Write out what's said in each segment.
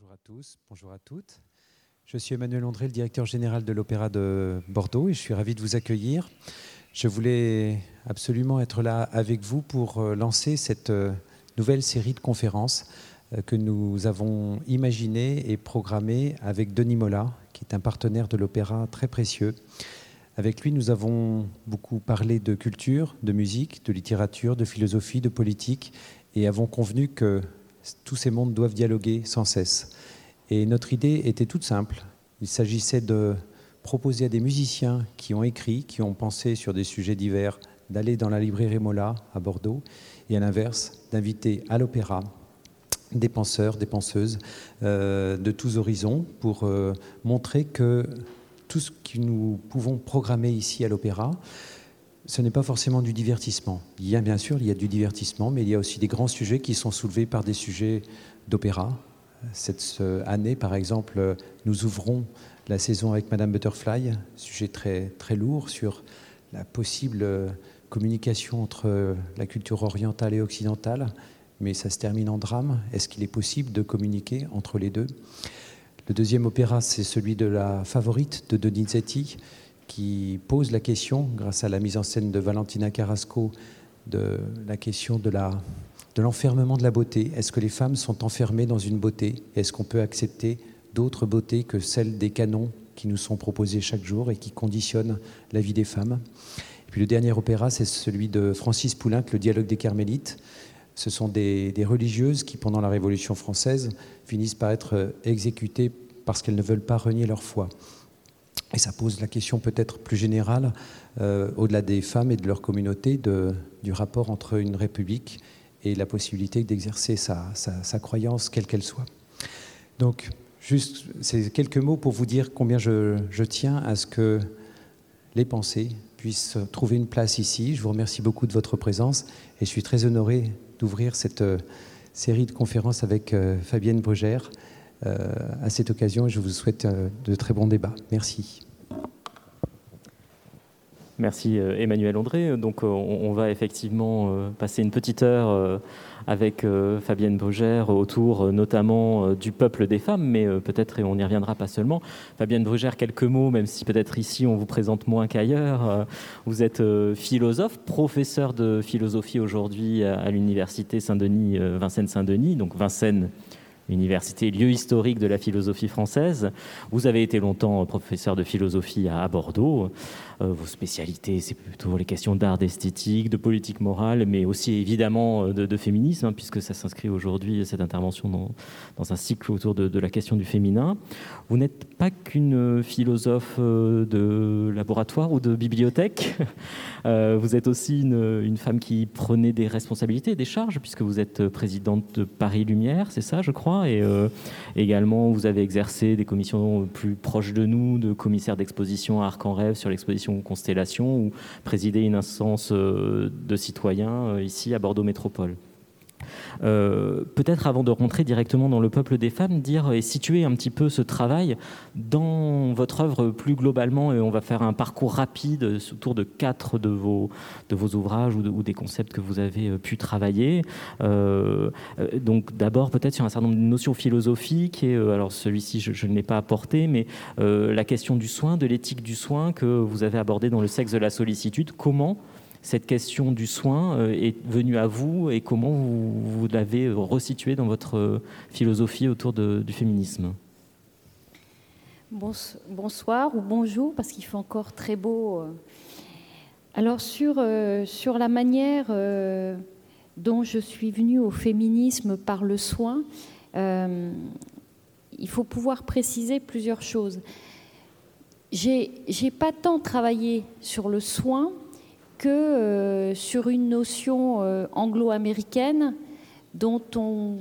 Bonjour à tous, bonjour à toutes. Je suis Emmanuel André, le directeur général de l'Opéra de Bordeaux, et je suis ravi de vous accueillir. Je voulais absolument être là avec vous pour euh, lancer cette euh, nouvelle série de conférences euh, que nous avons imaginée et programmée avec Denis Mola, qui est un partenaire de l'Opéra très précieux. Avec lui, nous avons beaucoup parlé de culture, de musique, de littérature, de philosophie, de politique, et avons convenu que tous ces mondes doivent dialoguer sans cesse. Et notre idée était toute simple. Il s'agissait de proposer à des musiciens qui ont écrit, qui ont pensé sur des sujets divers, d'aller dans la librairie Mola à Bordeaux, et à l'inverse, d'inviter à l'opéra des penseurs, des penseuses euh, de tous horizons pour euh, montrer que tout ce que nous pouvons programmer ici à l'opéra, ce n'est pas forcément du divertissement. Il y a bien sûr, il y a du divertissement, mais il y a aussi des grands sujets qui sont soulevés par des sujets d'opéra. Cette année, par exemple, nous ouvrons la saison avec Madame Butterfly, sujet très, très lourd sur la possible communication entre la culture orientale et occidentale, mais ça se termine en drame. Est-ce qu'il est possible de communiquer entre les deux? Le deuxième opéra, c'est celui de la favorite de Donizetti, qui pose la question, grâce à la mise en scène de Valentina Carrasco, de la question de l'enfermement de la beauté. Est-ce que les femmes sont enfermées dans une beauté? Est-ce qu'on peut accepter d'autres beautés que celles des canons qui nous sont proposés chaque jour et qui conditionnent la vie des femmes? Et puis le dernier opéra, c'est celui de Francis Poulenc, Le dialogue des Carmélites. Ce sont des religieuses qui, pendant la Révolution française, finissent par être exécutées parce qu'elles ne veulent pas renier leur foi. Et ça pose la question peut-être plus générale, euh, au-delà des femmes et de leur communauté, du rapport entre une république et la possibilité d'exercer sa, sa, sa, croyance, quelle qu'elle soit. Donc, juste ces quelques mots pour vous dire combien je, je, tiens à ce que les pensées puissent trouver une place ici. Je vous remercie beaucoup de votre présence et je suis très honoré d'ouvrir cette euh, série de conférences avec euh, Fabienne Brugère. Euh, à cette occasion, je vous souhaite euh, de très bons débats. Merci. Merci Emmanuel André. Donc on va effectivement passer une petite heure avec Fabienne Brugère autour notamment du peuple des femmes, mais peut-être, et on y reviendra pas seulement. Fabienne Brugère, quelques mots, même si peut-être ici on vous présente moins qu'ailleurs. Vous êtes philosophe, professeur de philosophie aujourd'hui à l'université Saint-Denis, Vincennes-Saint-Denis, donc Vincennes université, lieu historique de la philosophie française. Vous avez été longtemps professeur de philosophie à Bordeaux. Euh, vos spécialités, c'est plutôt les questions d'art, d'esthétique, de politique morale, mais aussi évidemment euh, de, féminisme, hein, puisque ça s'inscrit aujourd'hui, cette intervention, dans, un cycle autour de, la question du féminin. Vous n'êtes pas qu'une philosophe euh, de laboratoire ou de bibliothèque. vous êtes aussi une, femme qui prenait des responsabilités, des charges, puisque vous êtes présidente de Paris Lumière, c'est ça, je crois, et également vous avez exercé des commissions plus proches de nous, de commissaire d'exposition à Arc en Rêve sur l'exposition Constellation ou présider une instance euh, de citoyens euh, ici à Bordeaux Métropole. Euh, peut-être avant de rentrer directement dans le peuple des femmes, dire et situer un petit peu ce travail dans votre œuvre plus globalement. Et on va faire un parcours rapide autour de quatre de vos, de vos ouvrages ou, de, ou des concepts que vous avez euh, pu travailler. Euh, donc d'abord peut-être sur un certain nombre de notions philosophiques. Et alors celui-ci, je, ne l'ai pas apporté, mais la question du soin, de l'éthique du soin que vous avez abordé dans le sexe de la sollicitude. Comment cette question du soin euh, est venue à vous et comment vous, vous l'avez resituée dans votre euh, philosophie autour du féminisme? Bonsoir ou bonjour, parce qu'il fait encore très beau. Euh. Alors sur, la manière dont je suis venue au féminisme par le soin, il faut pouvoir préciser plusieurs choses. J'ai pas tant travaillé sur le soin que euh, sur une notion euh, anglo-américaine dont on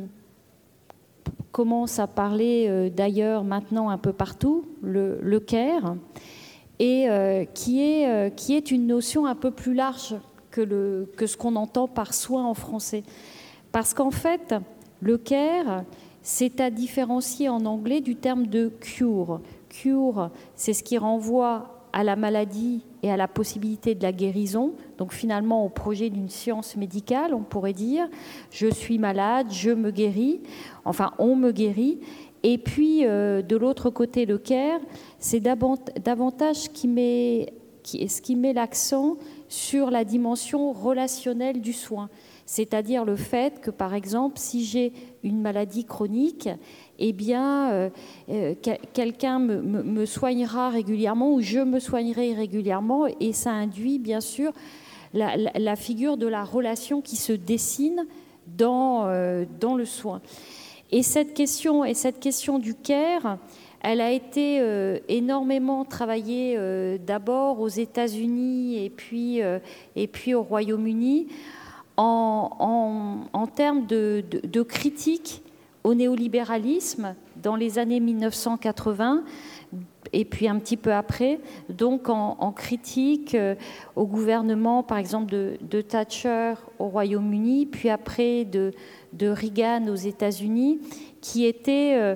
commence à parler euh, d'ailleurs maintenant un peu partout, le, le care, et qui, est, qui est une notion un peu plus large que, que ce qu'on entend par soin en français. Parce qu'en fait, le care, c'est à différencier en anglais du terme de cure. Cure, c'est ce qui renvoie à la maladie et à la possibilité de la guérison, donc finalement au projet d'une science médicale, on pourrait dire, je suis malade, je me guéris, enfin on me guérit, et puis euh, de l'autre côté le care, c'est davantage qui ce qui met l'accent sur la dimension relationnelle du soin, c'est-à-dire le fait que par exemple si j'ai une maladie chronique, eh bien, euh, euh, quelqu'un me, soignera régulièrement ou je me soignerai régulièrement et ça induit bien sûr la, figure de la relation qui se dessine dans, euh, dans le soin. Et cette question, et cette question du care, elle a été énormément travaillée d'abord aux États-Unis et puis, et puis au Royaume-Uni en, en, termes de, de, de critique au néolibéralisme dans les années 1980 et puis un petit peu après, donc en, critique euh, au gouvernement, par exemple, de, Thatcher au Royaume-Uni, puis après de, Reagan aux États-Unis, qui était euh,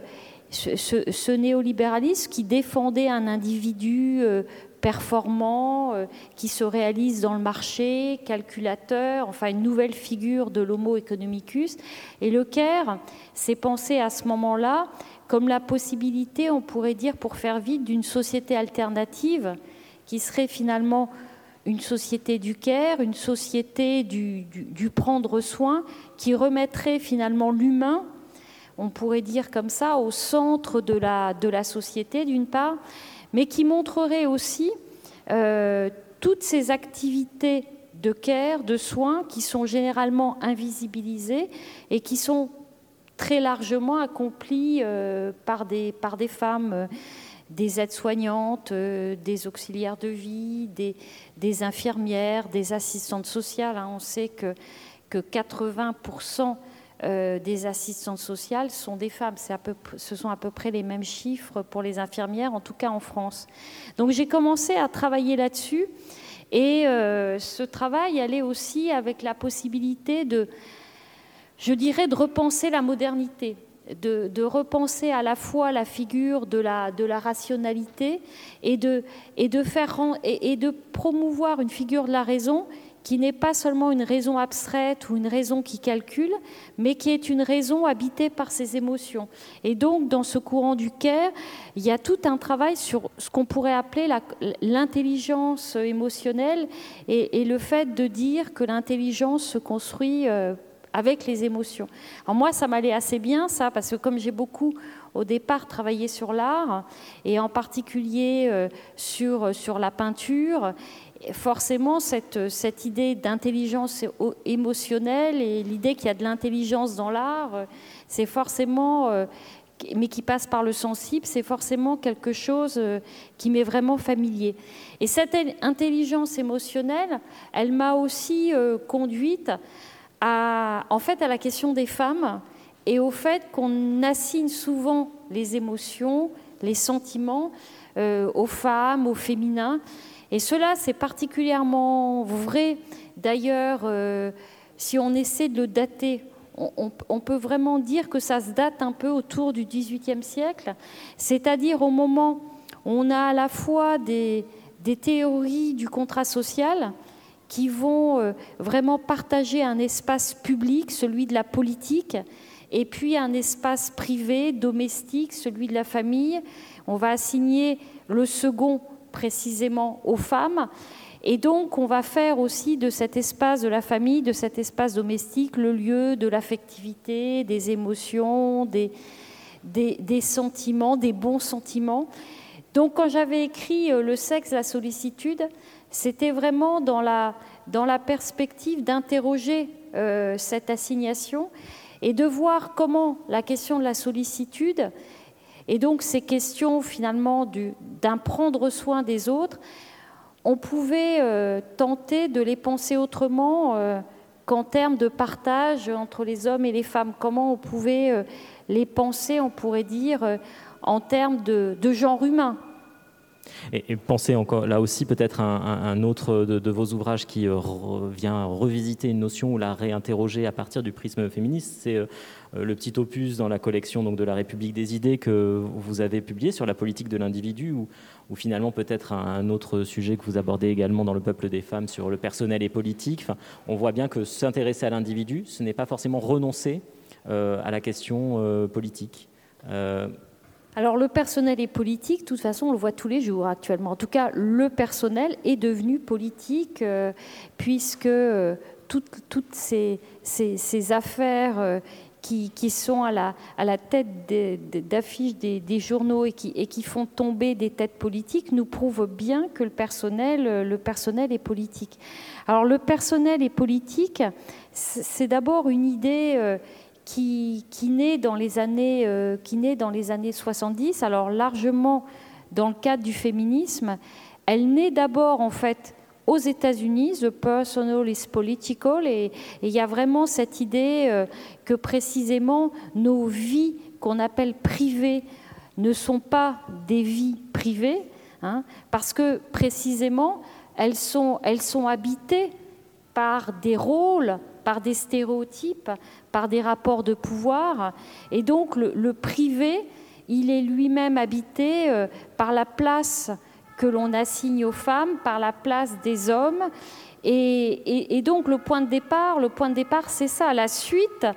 ce, néolibéralisme qui défendait un individu euh, performant, euh, qui se réalise dans le marché, calculateur, enfin une nouvelle figure de l'homo economicus. Et le CARE s'est pensé à ce moment-là comme la possibilité, on pourrait dire, pour faire vite, d'une société alternative qui serait finalement une société du care, une société du, du prendre soin, qui remettrait finalement l'humain, on pourrait dire comme ça, au centre de la, de la société d'une part, mais qui montrerait aussi euh, toutes ces activités de care, de soins, qui sont généralement invisibilisées et qui sont très largement accomplies euh, par, des, par des femmes, euh, des aides-soignantes, des auxiliaires de vie, des, infirmières, des assistantes sociales. Hein. On sait que, que 80% euh, des assistantes sociales sont des femmes. Peu, ce sont à peu près les mêmes chiffres pour les infirmières, en tout cas en France. Donc j'ai commencé à travailler là-dessus. Et euh, ce travail allait aussi avec la possibilité de, je dirais, de repenser la modernité. De, repenser à la fois la figure de la, de la rationalité et de, et, de faire, et de promouvoir une figure de la raison qui n'est pas seulement une raison abstraite ou une raison qui calcule, mais qui est une raison habitée par ses émotions. Et donc, dans ce courant du care, il y a tout un travail sur ce qu'on pourrait appeler l'intelligence émotionnelle et, le fait de dire que l'intelligence se construit euh, avec les émotions. Alors moi, ça m'allait assez bien, ça, parce que comme j'ai beaucoup au départ travaillé sur l'art, et en particulier euh, sur, sur la peinture, forcément, cette, idée d'intelligence émotionnelle et l'idée qu'il y a de l'intelligence dans l'art, c'est forcément, euh, mais qui passe par le sensible, c'est forcément quelque chose euh, qui m'est vraiment familier. Et cette intelligence émotionnelle, elle m'a aussi euh, conduite à, en fait, à la question des femmes et au fait qu'on assigne souvent les émotions, les sentiments aux femmes, aux féminins. Et cela, c'est particulièrement vrai. D'ailleurs, euh, si on essaie de le dater, on, peut vraiment dire que ça se date un peu autour du XVIIIe siècle, c'est-à-dire au moment où on a à la fois des, théories du contrat social qui vont euh, vraiment partager un espace public, celui de la politique, et puis un espace privé, domestique, celui de la famille. On va assigner le second précisément aux femmes. Et donc, on va faire aussi de cet espace de la famille, de cet espace domestique, le lieu de l'affectivité, des émotions, des, des, sentiments, des bons sentiments. Donc, quand j'avais écrit euh, Le sexe, la sollicitude, c'était vraiment dans la, dans la perspective d'interroger euh, cette assignation et de voir comment la question de la sollicitude et donc ces questions finalement d'un prendre soin des autres, on pouvait euh, tenter de les penser autrement euh, qu'en termes de partage entre les hommes et les femmes. Comment on pouvait euh, les penser, on pourrait dire, en termes de, genre humain. Et, pensez encore là aussi peut-être un, un, autre de, vos ouvrages qui euh, vient revisiter une notion ou la réinterroger à partir du prisme féministe, c'est le petit opus dans la collection donc, de la République des idées que vous avez publié sur la politique de l'individu, ou, finalement peut-être un, autre sujet que vous abordez également dans le peuple des femmes sur le personnel et politique. On voit bien que s'intéresser à l'individu, ce n'est pas forcément renoncer euh, à la question politique. Alors le personnel est politique, de toute façon on le voit tous les jours actuellement. En tout cas, le personnel est devenu politique euh, puisque euh, toutes, ces, affaires euh, qui, sont à la, tête d'affiches des, journaux et qui, font tomber des têtes politiques nous prouvent bien que le personnel, le personnel est politique. Alors le personnel est politique, c'est d'abord une idée qui, naît dans les années, euh, qui naît dans les années 70, alors largement dans le cadre du féminisme. Elle naît d'abord en fait aux États-Unis, the personal is political, et il y a vraiment cette idée euh, que précisément nos vies qu'on appelle privées ne sont pas des vies privées, hein, parce que précisément elles sont, elles sont habitées par des rôles, par des stéréotypes, par des rapports de pouvoir. Et donc le, privé, il est lui-même habité euh, par la place que l'on assigne aux femmes, par la place des hommes. Et, donc le point de départ, le point de départ, c'est ça. La suite,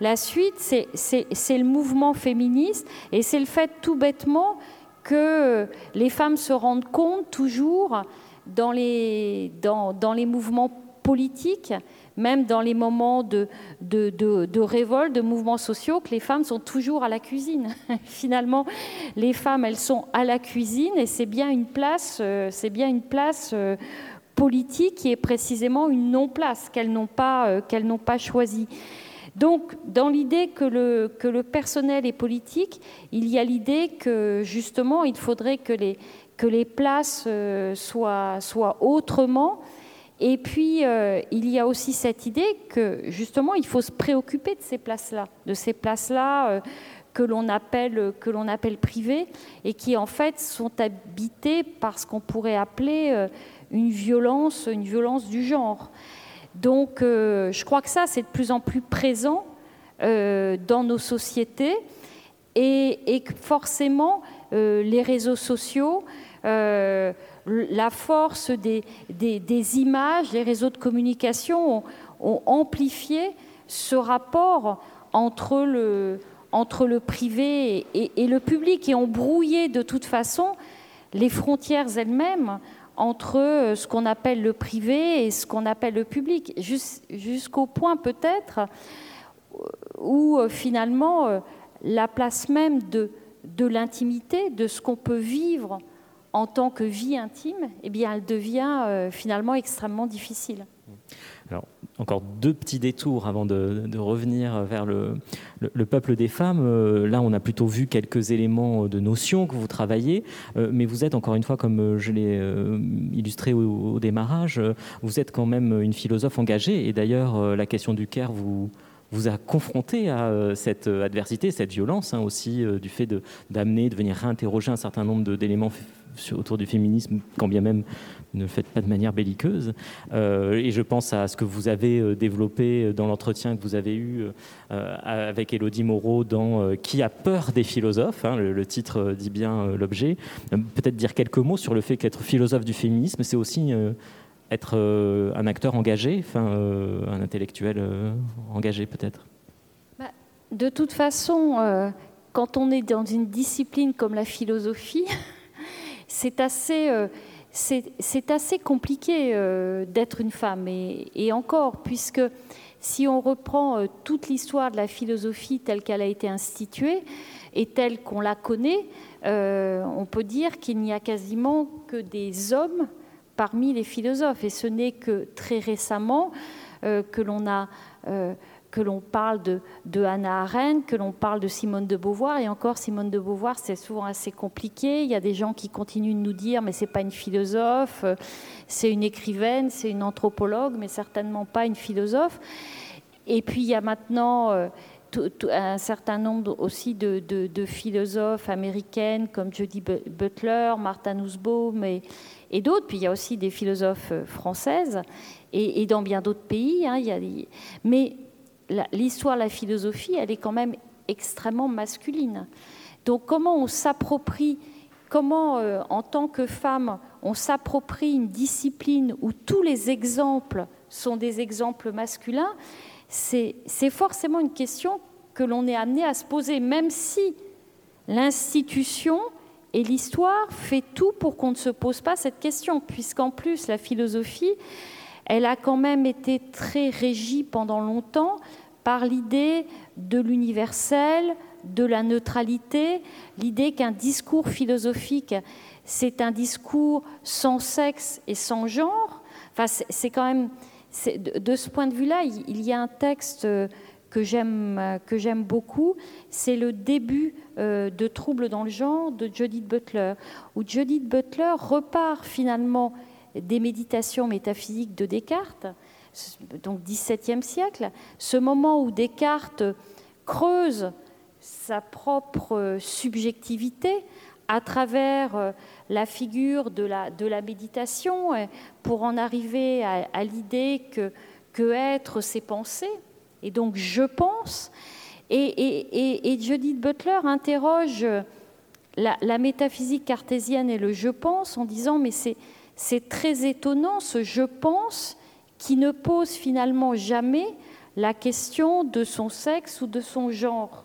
la suite, c'est le mouvement féministe et c'est le fait tout bêtement que les femmes se rendent compte toujours dans les, dans, dans les mouvements politiques même dans les moments de, de, révolte, de mouvements sociaux, que les femmes sont toujours à la cuisine. Finalement, les femmes, elles sont à la cuisine et c'est bien une place, euh, c'est bien une place euh, politique qui est précisément une non-place qu'elles n'ont pas, euh, qu'elles n'ont pas choisie. Donc, dans l'idée que le, que le personnel est politique, il y a l'idée que justement, il faudrait que les, que les places soient, soient autrement et puis, euh, il y a aussi cette idée que, justement, il faut se préoccuper de ces places-là, de ces places-là euh, que l'on appelle, l'on appelle privées, et qui, en fait, sont habitées par ce qu'on pourrait appeler euh, une violence, une violence du genre. Donc, je crois que ça, c'est de plus en plus présent dans nos sociétés, et, et forcément, les réseaux sociaux la force des, images, les réseaux de communication ont, amplifié ce rapport entre le, privé et, le public et ont brouillé de toute façon les frontières elles-mêmes entre ce qu'on appelle le privé et ce qu'on appelle le public, jusqu'au point peut-être où finalement la place même de l'intimité, de ce qu'on peut vivre en tant que vie intime, eh bien, elle devient euh, finalement extrêmement difficile. Alors, encore deux petits détours avant de, revenir vers le, peuple des femmes. Euh, là, on a plutôt vu quelques éléments de notions que vous travaillez, euh, mais vous êtes, encore une fois, comme je l'ai illustré au, démarrage, vous êtes quand même une philosophe engagée, et d'ailleurs, la question du Caire vous, a confronté à cette adversité, cette violence hein, aussi, du fait d'amener, de, venir réinterroger un certain nombre d'éléments autour du féminisme, quand bien même ne le faites pas de manière belliqueuse. Euh, et je pense à ce que vous avez euh, développé dans l'entretien que vous avez eu euh, avec Elodie Moreau dans Qui a peur des philosophes hein, le, titre dit bien l'objet. Peut-être dire quelques mots sur le fait qu'être philosophe du féminisme, c'est aussi être un acteur engagé, enfin un intellectuel engagé peut-être. Bah, de toute façon, quand on est dans une discipline comme la philosophie, c'est assez, euh, assez compliqué euh, d'être une femme. Et, encore, puisque si on reprend euh, toute l'histoire de la philosophie telle qu'elle a été instituée et telle qu'on la connaît, on peut dire qu'il n'y a quasiment que des hommes parmi les philosophes. Et ce n'est que très récemment que l'on a que l'on parle de, de, Hannah Arendt, que l'on parle de Simone de Beauvoir. Et encore, Simone de Beauvoir, c'est souvent assez compliqué. Il y a des gens qui continuent de nous dire, mais c'est pas une philosophe, c'est une écrivaine, c'est une anthropologue, mais certainement pas une philosophe. Et puis il y a maintenant, euh, un certain nombre aussi de, philosophes américaines comme Jody Butler, Martha Nussbaum et, et d'autres. Puis il y a aussi des philosophes françaises et, dans bien d'autres pays. Hein, mais l'histoire de la philosophie, elle est quand même extrêmement masculine. Donc comment on s'approprie, comment euh, en tant que femme, on s'approprie une discipline où tous les exemples sont des exemples masculins, c'est forcément une question que l'on est amené à se poser, même si l'institution et l'histoire fait tout pour qu'on ne se pose pas cette question, puisqu'en plus la philosophie, elle a quand même été très régie pendant longtemps par l'idée de l'universel, de la neutralité, l'idée qu'un discours philosophique, c'est un discours sans sexe et sans genre. Enfin, c'est quand même, de ce point de vue-là, il y a un texte que j'aime que j'aime beaucoup, c'est le début euh, de Troubles dans le genre de Judith Butler, où Judith Butler repart finalement des méditations métaphysiques de Descartes, donc 17e siècle, ce moment où Descartes creuse sa propre subjectivité à travers euh, la figure de la, méditation euh, pour en arriver à, l'idée que, que être, c'est penser. Et donc je pense. Et, Judith Butler interroge la, la, métaphysique cartésienne et le je pense en disant mais c'est très étonnant ce je pense qui ne pose finalement jamais la question de son sexe ou de son genre.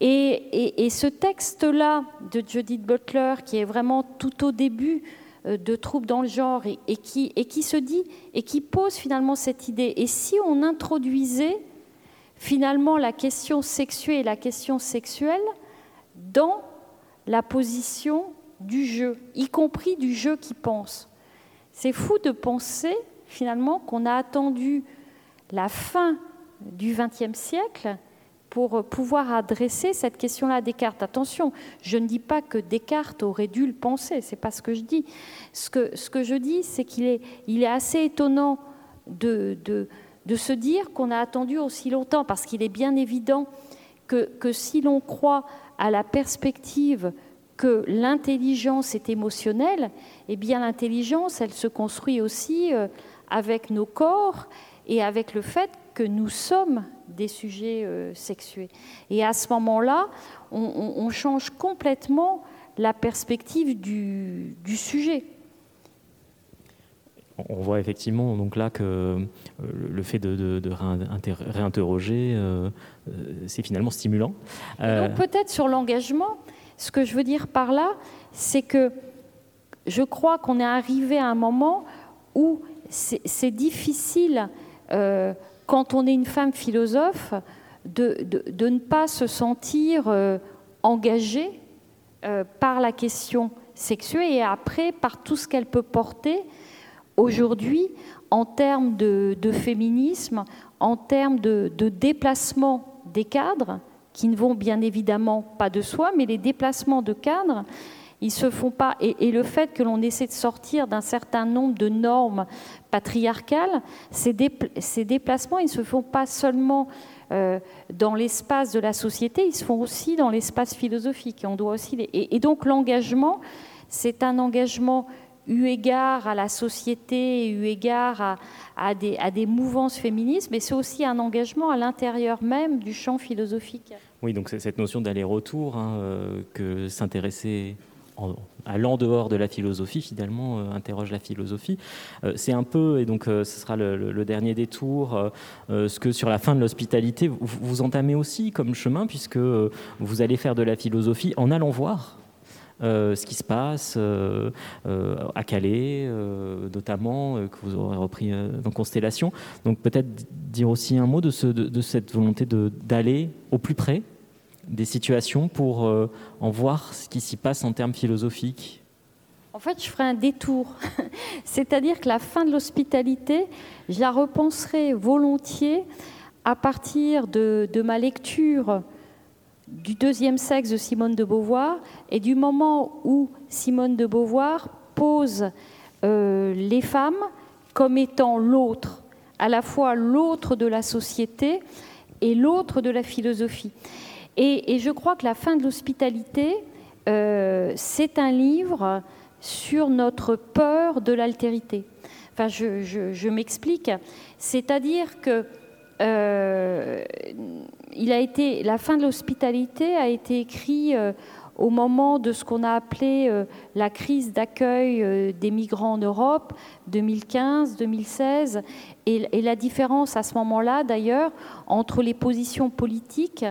Et, ce texte-là de Judith Butler, qui est vraiment tout au début euh, de Troubles dans le genre, et, qui, se dit, et qui pose finalement cette idée, et si on introduisait finalement la question sexuée et la question sexuelle dans la position du jeu, y compris du jeu qui pense. C'est fou de penser finalement qu'on a attendu la fin du XXe siècle pour pouvoir adresser cette question-là à Descartes. Attention, je ne dis pas que Descartes aurait dû le penser, c'est pas ce que je dis. Ce que, ce que je dis, c'est qu'il est, il est assez étonnant de, de, de se dire qu'on a attendu aussi longtemps, parce qu'il est bien évident que, que si l'on croit à la perspective que l'intelligence est émotionnelle, eh bien l'intelligence, elle se construit aussi euh, avec nos corps et avec le fait que nous sommes des sujets euh, sexués. Et à ce moment-là, on, change complètement la perspective du, sujet. On voit effectivement donc là que euh, le fait de, réinterroger, c'est finalement stimulant. Donc peut-être sur l'engagement, ce que je veux dire par là, c'est que je crois qu'on est arrivé à un moment où c'est difficile, euh, quand on est une femme philosophe, de, ne pas se sentir euh, engagée euh, par la question sexuelle et après par tout ce qu'elle peut porter aujourd'hui en termes de, féminisme, en termes de déplacement des cadres qui ne vont bien évidemment pas de soi, mais les déplacements de cadres, ils se font pas. Et, le fait que l'on essaie de sortir d'un certain nombre de normes patriarcales, ces, déplacements, ils ne se font pas seulement euh, dans l'espace de la société, ils se font aussi dans l'espace philosophique. On doit aussi et donc l'engagement, c'est un engagement eu égard à la société, eu égard à, des, à des, mouvances féministes, mais c'est aussi un engagement à l'intérieur même du champ philosophique. Oui, donc c'est cette notion d'aller-retour hein, euh, que s'intéresser à l'en-dehors de la philosophie, finalement, euh, interroge la philosophie. Euh, c'est un peu, et donc ce sera le, dernier détour, ce que sur la fin de l'hospitalité, vous, entamez aussi comme chemin, puisque vous allez faire de la philosophie en allant voir euh, ce qui se passe euh, euh, à Calais, notamment, que vous aurez repris dans Constellation. Donc peut-être dire aussi un mot de, cette volonté d'aller au plus près des situations pour en voir ce qui s'y passe en termes philosophiques. En fait, je ferai un détour. C'est-à-dire que la fin de l'hospitalité, je la repenserai volontiers à partir de, de ma lecture du deuxième sexe de Simone de Beauvoir et du moment où Simone de Beauvoir pose euh, les femmes comme étant l'autre, à la fois l'autre de la société et l'autre de la philosophie. Et, je crois que la fin de l'hospitalité, euh, c'est un livre sur notre peur de l'altérité. Enfin, je, m'explique. C'est-à-dire que euh, il a été, la fin de l'hospitalité a été écrit euh, au moment de ce qu'on a appelé la crise d'accueil des migrants en Europe, 2015-2016. et, la différence à ce moment-là, d'ailleurs, entre les positions politiques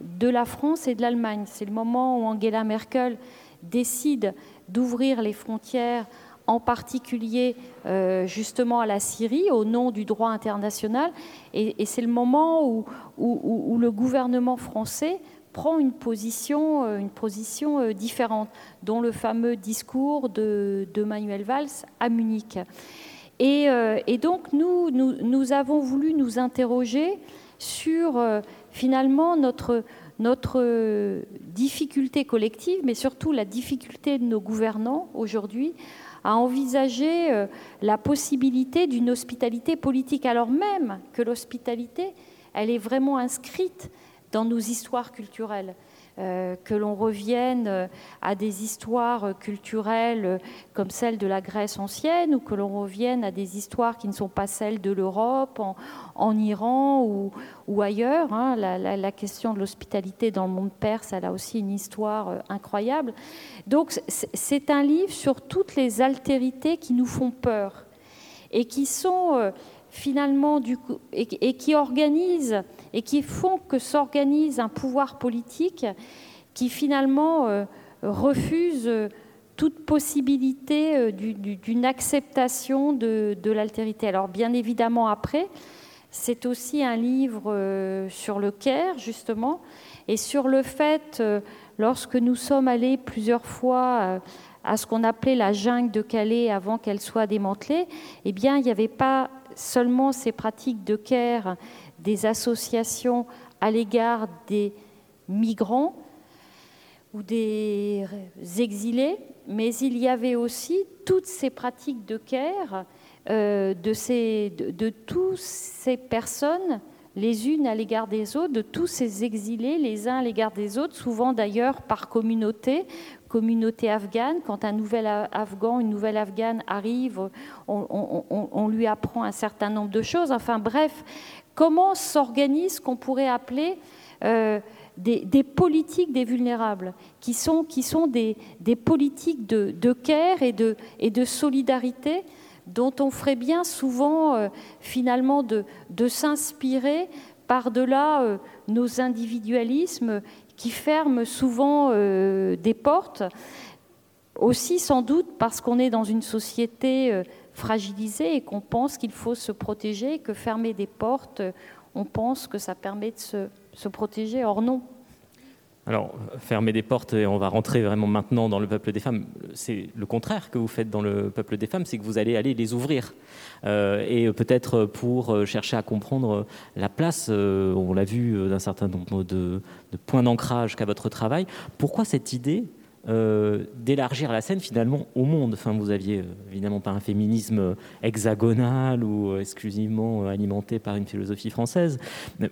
de la France et de l'Allemagne. C'est le moment où Angela Merkel décide d'ouvrir les frontières, en particulier euh, justement à la Syrie, au nom du droit international. Et, c'est le moment où, le gouvernement français prend une position, euh, euh, différente, dont le fameux discours de, Manuel Valls à Munich. Et, donc nous, avons voulu nous interroger sur finalement notre, difficulté collective, mais surtout la difficulté de nos gouvernants aujourd'hui à envisager euh, la possibilité d'une hospitalité politique, alors même que l'hospitalité, est vraiment inscrite dans nos histoires culturelles. Euh, que l'on revienne euh, à des histoires culturelles euh, comme celles de la Grèce ancienne ou que l'on revienne à des histoires qui ne sont pas celles de l'Europe, en, Iran ou, ailleurs. Hein. La, question de l'hospitalité dans le monde perse, elle a aussi une histoire incroyable. Donc c'est un livre sur toutes les altérités qui nous font peur et qui sont finalement du coup, et, qui organisent et qui font que s'organise un pouvoir politique qui finalement euh, refuse toute possibilité euh, d'une acceptation de, l'altérité. Alors bien évidemment après, c'est aussi un livre euh, sur le Caire justement et sur le fait, lorsque nous sommes allés plusieurs fois à ce qu'on appelait la jungle de Calais avant qu'elle soit démantelée, eh bien il n'y avait pas seulement ces pratiques de care des associations à l'égard des migrants ou des exilés, mais il y avait aussi toutes ces pratiques de care euh, de, toutes ces personnes les unes à l'égard des autres, de tous ces exilés les uns à l'égard des autres, souvent d'ailleurs par communauté, communauté afghane. Quand un nouvel Afghan, une nouvelle Afghane arrive, on, lui apprend un certain nombre de choses. Enfin bref, comment s'organise ce qu'on pourrait appeler euh, des, politiques des vulnérables, qui sont, qui sont des, politiques de, de care et et de solidarité dont on ferait bien souvent euh, finalement de, s'inspirer par-delà euh, nos individualismes qui ferment souvent euh, des portes, aussi sans doute parce qu'on est dans une société fragilisée et qu'on pense qu'il faut se protéger, que fermer des portes, on pense que ça permet de se protéger. Or non. Alors, fermer des portes, et on va rentrer vraiment maintenant dans le peuple des femmes, c'est le contraire que vous faites dans le peuple des femmes, c'est que vous allez aller les ouvrir. Euh, et peut-être pour chercher à comprendre la place, euh, on l'a vu, d'un certain nombre de, de points d'ancrage qu'a votre travail. Pourquoi cette idée euh, d'élargir la scène finalement au monde. Enfin, vous aviez euh, évidemment pas un féminisme hexagonal ou euh, exclusivement alimenté par une philosophie française,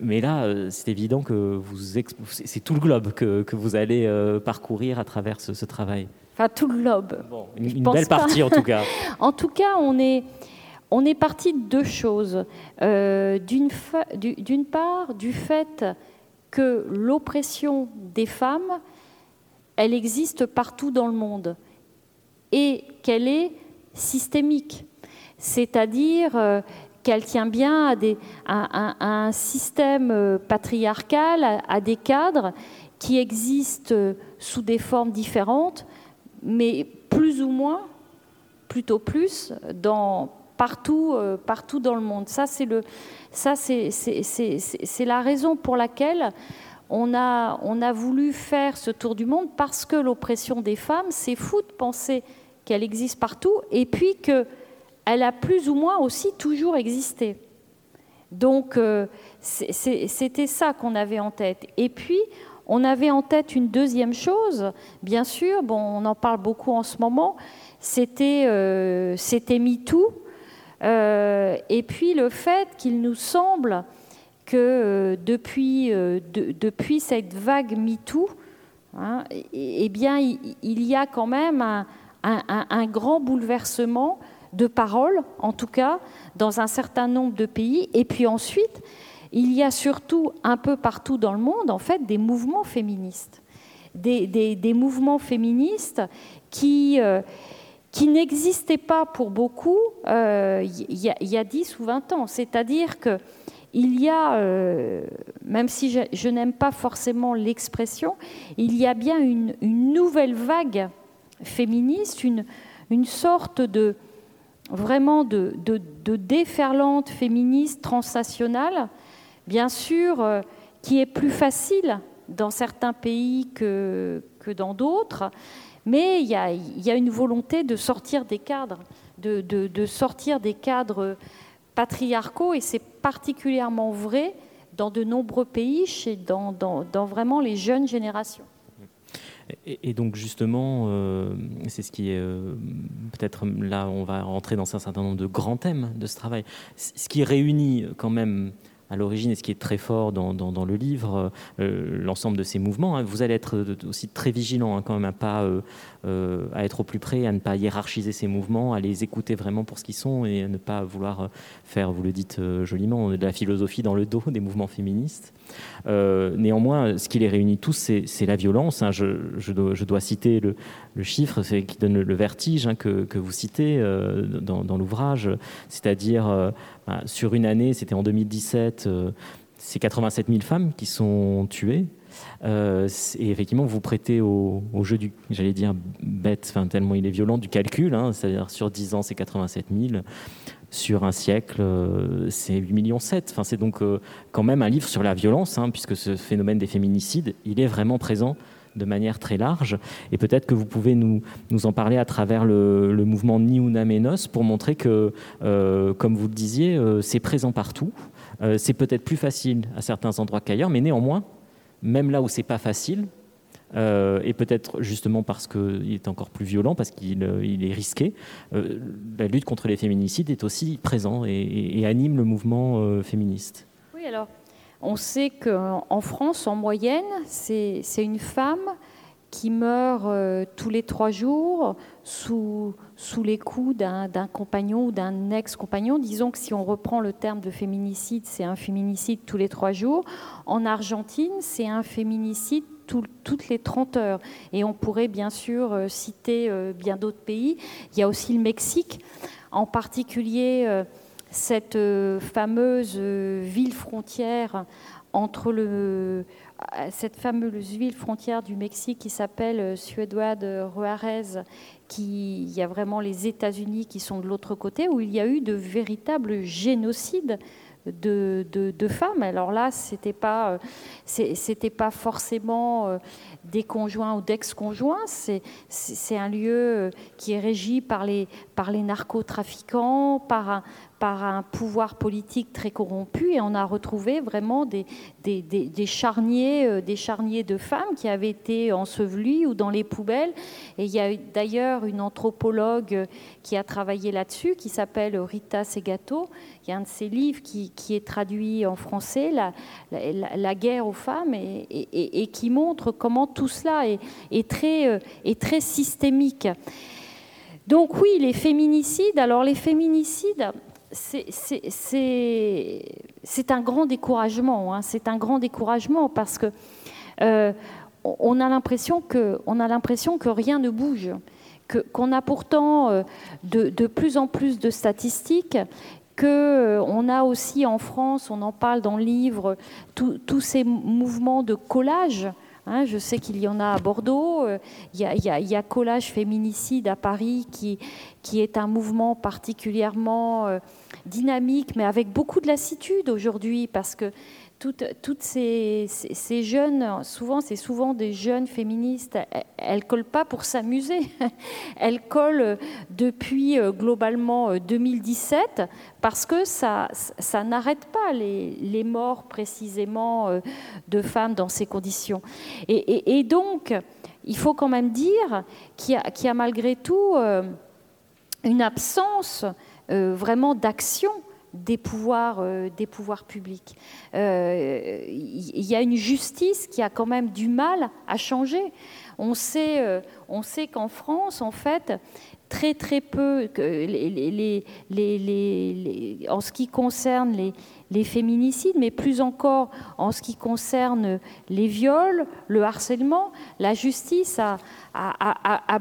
mais là, c'est évident que vous c'est tout le globe que, que vous allez parcourir à travers ce, travail. Enfin, tout le globe. une, belle partie en tout cas. en tout cas, on est on est parti de deux choses. D'une part, du fait que l'oppression des femmes elle existe partout dans le monde et qu'elle est systémique, c'est-à-dire euh, qu'elle tient bien à, un système euh, patriarcal, à, des cadres qui existent euh, sous des formes différentes, mais plus ou moins, plutôt plus, partout, partout dans le monde. Ça, c'est la raison pour laquelle on a, on a voulu faire ce tour du monde parce que l'oppression des femmes, c'est fou de penser qu'elle existe partout et puis qu'elle a plus ou moins aussi toujours existé. Donc euh, c'était ça qu'on avait en tête. Et puis on avait en tête une deuxième chose, bien sûr, bon, on en parle beaucoup en ce moment, c'était euh, MeToo. Euh, et puis le fait qu'il nous semble que depuis, depuis cette vague MeToo, hein, eh bien, il, y a quand même un, grand bouleversement de parole, en tout cas, dans un certain nombre de pays. Et puis ensuite, il y a surtout un peu partout dans le monde, en fait, des mouvements féministes. Des, mouvements féministes qui, euh, qui n'existaient pas pour beaucoup euh, il y, a 10 ou 20 ans. C'est-à-dire que il y a, euh, même si je, n'aime pas forcément l'expression, il y a bien une, nouvelle vague féministe, une, une sorte de vraiment de, déferlante féministe transnationale bien sûr, euh, qui est plus facile dans certains pays que, que dans d'autres, mais il y, a, il y, a, une volonté de sortir des cadres, de, de, sortir des cadres patriarcaux, et c'est particulièrement vrai dans de nombreux pays, chez, dans, dans, vraiment les jeunes générations. Et, donc justement, euh, c'est ce qui est euh, peut-être là, on va rentrer dans un certain nombre de grands thèmes de ce travail. Ce qui réunit quand même à l'origine et ce qui est très fort dans, le livre, euh, l'ensemble de ces mouvements. Hein. Vous allez être aussi très vigilant hein, quand même à euh, euh, être au plus près, à ne pas hiérarchiser ces mouvements, à les écouter vraiment pour ce qu'ils sont et à ne pas vouloir faire, vous le dites joliment, de la philosophie dans le dos des mouvements féministes. néanmoins, ce qui les réunit tous, c'est la violence. Hein. Je, dois, citer le, le chiffre qui donne le vertige que, vous citez dans, dans l'ouvrage, c'est-à-dire sur une année, c'était en 2017, euh, c'est 87 000 femmes qui sont tuées. Euh, et effectivement, vous prêtez au, jeu du, j'allais dire, bête, tellement il est violent, du calcul, hein, c'est-à-dire sur 10 ans, c'est 87 000, sur un siècle, euh, c'est 8 millions 7. Enfin, c'est donc quand même un livre sur la violence, hein, puisque ce phénomène des féminicides, il est vraiment présent de manière très large. Et peut-être que vous pouvez nous, nous en parler à travers le, mouvement Ni Una Menos pour montrer que, euh, comme vous le disiez, euh, c'est présent partout. Euh, c'est peut-être plus facile à certains endroits qu'ailleurs, mais néanmoins, même là où c'est pas facile, et peut-être justement parce qu'il est encore plus violent, parce qu'il il est risqué, la lutte contre les féminicides est aussi présent et, et anime le mouvement féministe. Oui, alors on sait qu'en France, en moyenne, c'est une femme qui meurt euh, tous les trois jours sous, les coups d'un compagnon ou d'un ex-compagnon. Disons que si on reprend le terme de féminicide, c'est un féminicide tous les trois jours. En Argentine, c'est un féminicide toutes les 30 heures. Et on pourrait bien sûr euh, citer euh, bien d'autres pays. Il y a aussi le Mexique, en particulier cette euh, fameuse euh, ville frontière entre le, euh, cette fameuse ville frontière du Mexique qui s'appelle Ciudad Juárez, qui il y a vraiment les États-Unis qui sont de l'autre côté, où il y a eu de véritables génocides de, de, femmes. Alors là, c'était pas, pas forcément des conjoints ou d'ex-conjoints. C'est un lieu qui est régi par les, par les narcotrafiquants, par un, par un pouvoir politique très corrompu et on a retrouvé vraiment des, des, charniers, euh, des charniers de femmes qui avaient été ensevelies ou dans les poubelles. Et il y a d'ailleurs une anthropologue qui a travaillé là-dessus qui s'appelle Rita Segato. Il y a un de ses livres qui, est traduit en français, La, la, guerre aux femmes, et, et, qui montre comment tout cela est, est très, euh, est très systémique. Donc oui, les féminicides. Alors les féminicides, c'est un grand découragement. Hein. C'est un grand découragement parce que euh, on a l'impression que, que rien ne bouge, qu'on a pourtant euh, de, plus en plus de statistiques, que euh, a aussi en France, on en parle dans le livre, tous ces mouvements de collage Hein, je sais qu'il y en a à Bordeaux. Euh, il y a, Collage Féminicide à Paris qui, qui est un mouvement particulièrement euh, dynamique, mais avec beaucoup de lassitude aujourd'hui parce que toutes, ces, jeunes, souvent, c'est souvent des jeunes féministes, elles ne collent pas pour s'amuser. Elles collent depuis euh, globalement 2017 euh, parce que ça, ça n'arrête pas les, morts précisément euh, de femmes dans ces conditions. Et, donc, il faut quand même dire qu'il y, a malgré tout une absence vraiment d'action des pouvoirs, des pouvoirs publics. Il y a une justice qui a quand même du mal à changer. On sait, on sait qu'en France, en fait, très très peu, en ce qui concerne les, féminicides, mais plus encore en ce qui concerne les viols, le harcèlement, la justice a,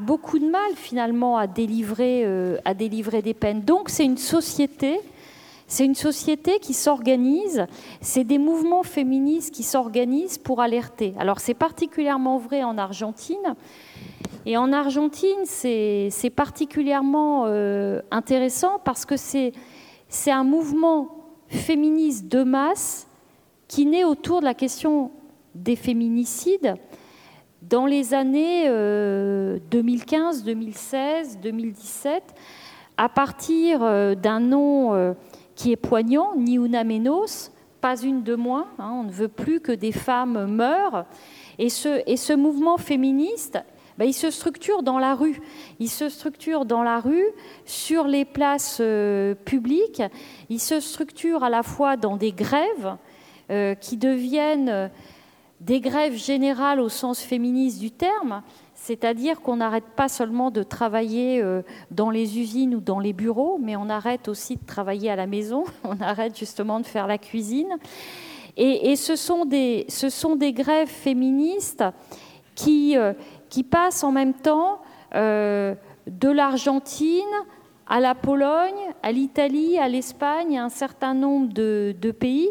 beaucoup de mal finalement à délivrer, euh, à délivrer des peines. Donc c'est une société. C'est une société qui s'organise, c'est des mouvements féministes qui s'organisent pour alerter. Alors c'est particulièrement vrai en Argentine, et en Argentine, c'est particulièrement euh, intéressant parce que c'est un mouvement féministe de masse qui naît autour de la question des féminicides dans les années 2015, 2016, 2017, à partir euh, d'un nom euh, qui est poignant, Niuna Menos, pas une de moins, hein, on ne veut plus que des femmes meurent. Et ce, mouvement féministe ben, il se structure dans la rue. Il se structure dans la rue, sur les places euh, publiques. Il se structure à la fois dans des grèves euh, qui deviennent des grèves générales au sens féministe du terme, c'est-à-dire qu'on n'arrête pas seulement de travailler dans les usines ou dans les bureaux, mais on arrête aussi de travailler à la maison, on arrête justement de faire la cuisine. Et, ce, sont des, grèves féministes qui qui passe en même temps euh, de l'Argentine à la Pologne, à l'Italie, à l'Espagne, à un certain nombre de, pays,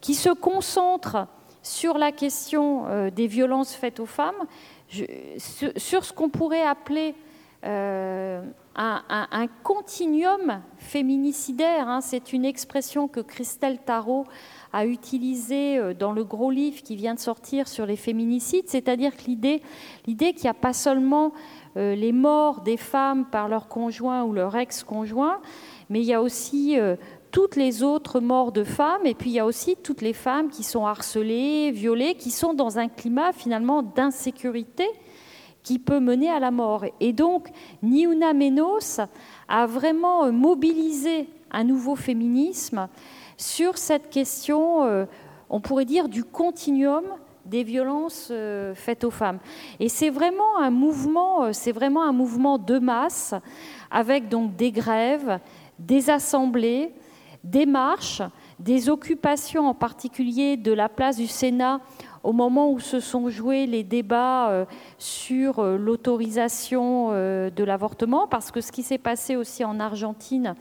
qui se concentrent sur la question euh, des violences faites aux femmes, sur ce qu'on pourrait appeler euh, un, continuum féminicidaire. Hein. C'est une expression que Christelle Tarot a utilisée euh, dans le gros livre qui vient de sortir sur les féminicides, c'est-à-dire que l'idée, qu'il n'y a pas seulement euh, les morts des femmes par leur conjoint ou leur ex-conjoint, mais il y a aussi toutes les autres morts de femmes, et puis il y a aussi toutes les femmes qui sont harcelées, violées, qui sont dans un climat finalement d'insécurité qui peut mener à la mort. Et donc, Niuna Menos a vraiment mobilisé un nouveau féminisme sur cette question, euh, on pourrait dire, du continuum des violences euh, faites aux femmes. Et c'est vraiment un mouvement, euh, c'est vraiment un mouvement de masse, avec donc des grèves, des assemblées, des marches, des occupations en particulier de la place du Sénat au moment où se sont joués les débats euh, sur euh, l'autorisation euh, de l'avortement, parce que ce qui s'est passé aussi en Argentine,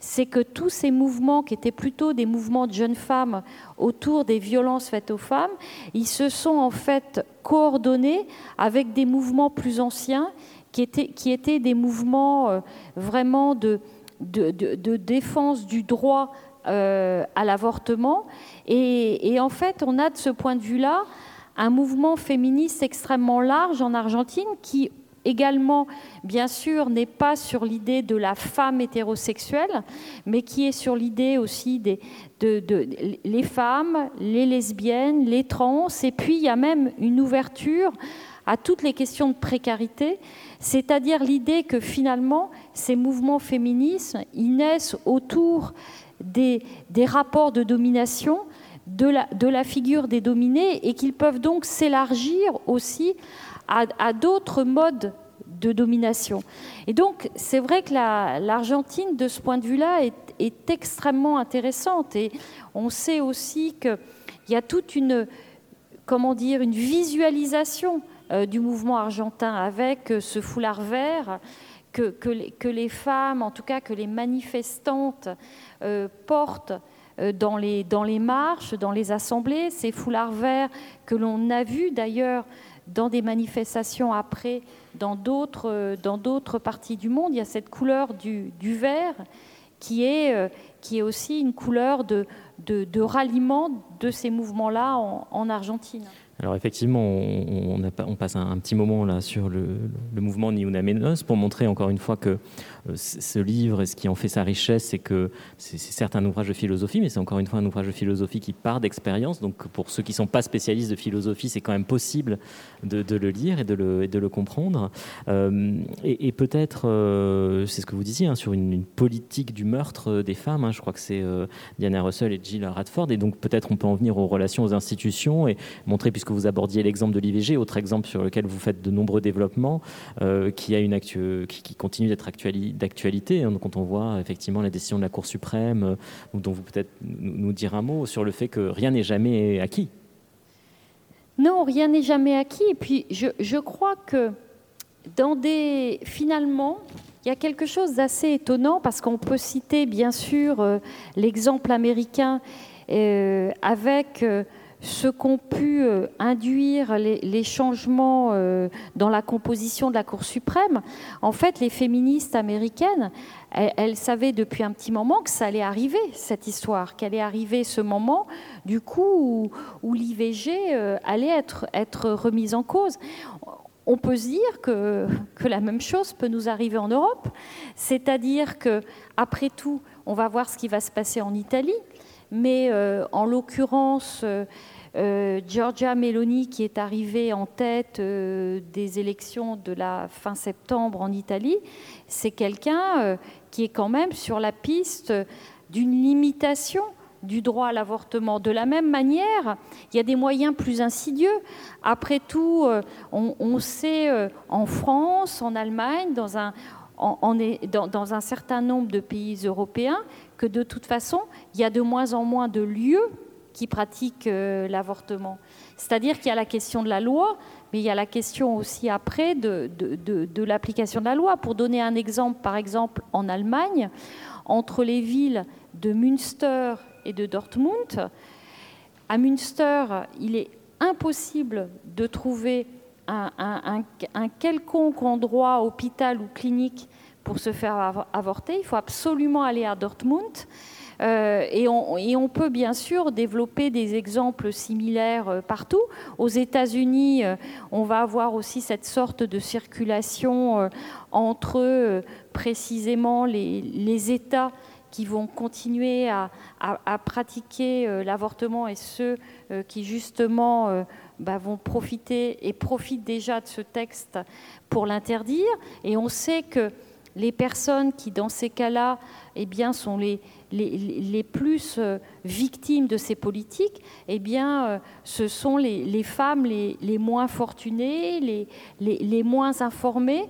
c'est que tous ces mouvements, qui étaient plutôt des mouvements de jeunes femmes autour des violences faites aux femmes, ils se sont en fait coordonnés avec des mouvements plus anciens, qui étaient, qui étaient des mouvements vraiment de, de, défense du droit euh, à l'avortement. Et, en fait, on a de ce point de vue-là un mouvement féministe extrêmement large en Argentine qui également, bien sûr, n'est pas sur l'idée de la femme hétérosexuelle, mais qui est sur l'idée aussi des de, les femmes, les lesbiennes, les trans, et puis il y a même une ouverture à toutes les questions de précarité, c'est-à-dire l'idée que finalement, ces mouvements féministes, ils naissent autour des, rapports de domination, de la, figure des dominés, et qu'ils peuvent donc s'élargir aussi à, d'autres modes de domination. Et donc, c'est vrai que l'Argentine, de ce point de vue-là, est, extrêmement intéressante. Et on sait aussi qu'il y a toute une, comment dire, une visualisation euh, du mouvement argentin avec euh, ce foulard vert que, les, femmes, en tout cas que les manifestantes euh, portent euh, dans les, dans les marches, dans les assemblées, ces foulards verts que l'on a vus d'ailleurs dans des manifestations après dans d'autres, euh, dans d'autres parties du monde. Il y a cette couleur du, vert qui est, qui est aussi une couleur de, de, ralliement de ces mouvements-là en, en Argentine. Alors effectivement, on, on, passe un, petit moment là sur le, mouvement Niuna Menos pour montrer encore une fois que ce livre et ce qui en fait sa richesse, c'est que c'est certes un ouvrage de philosophie, mais c'est encore une fois un ouvrage de philosophie qui part d'expérience. Donc pour ceux qui ne sont pas spécialistes de philosophie, c'est quand même possible de, le lire et de le, comprendre. Euh, et, peut-être, euh, c'est ce que vous disiez, hein, sur une, politique du meurtre des femmes. Hein. je crois que c'est Diana Russell et Jill Radford. Et donc peut-être on peut en venir aux relations aux institutions et montrer, puisque vous abordiez l'exemple de l'IVG, autre exemple sur lequel vous faites de nombreux développements, qui, a une qui continue d'être actualisé d'actualité. Hein, quand on voit effectivement la décision de la Cour suprême, euh, dont vous peut-être nous dire un mot sur le fait que rien n'est jamais acquis. Non, rien n'est jamais acquis. Et puis, je, crois que dans des. Finalement, il y a quelque chose d'assez étonnant parce qu'on peut citer bien sûr euh, l'exemple américain euh, avec ce qu'ont pu euh, induire les, changements euh, dans la composition de la Cour suprême, en fait, les féministes américaines, elles, savaient depuis un petit moment que ça allait arriver, cette histoire, qu'allait arriver ce moment, du coup, où, l'IVG euh, allait être, remise en cause. On peut se dire que, la même chose peut nous arriver en Europe, c'est-à-dire que après tout, on va voir ce qui va se passer en Italie, mais en l'occurrence, Giorgia Meloni, qui est arrivée en tête euh, des élections de la fin septembre en Italie, c'est quelqu'un euh, qui est quand même sur la piste d'une limitation du droit à l'avortement. De la même manière, il y a des moyens plus insidieux. Après tout, on, sait en France, en Allemagne, dans un certain nombre de pays européens, que de toute façon, il y a de moins en moins de lieux qui pratiquent euh, l'avortement. C'est-à-dire qu'il y a la question de la loi, mais il y a la question aussi après de, de, l'application de la loi. Pour donner un exemple, par exemple, en Allemagne, entre les villes de Münster et de Dortmund, à Münster, il est impossible de trouver un, quelconque endroit, hôpital ou clinique pour se faire avorter. Il faut absolument aller à Dortmund. Euh, et, on, peut bien sûr développer des exemples similaires euh, partout. Aux États-Unis, euh, on va avoir aussi cette sorte de circulation entre précisément les, États qui vont continuer à, pratiquer l'avortement et ceux qui justement bah, vont profiter et profitent déjà de ce texte pour l'interdire. Et on sait que les personnes qui, dans ces cas-là, eh bien, sont les, les, plus euh, victimes de ces politiques, eh bien, euh, ce sont les, femmes les, moins fortunées, les, moins informées.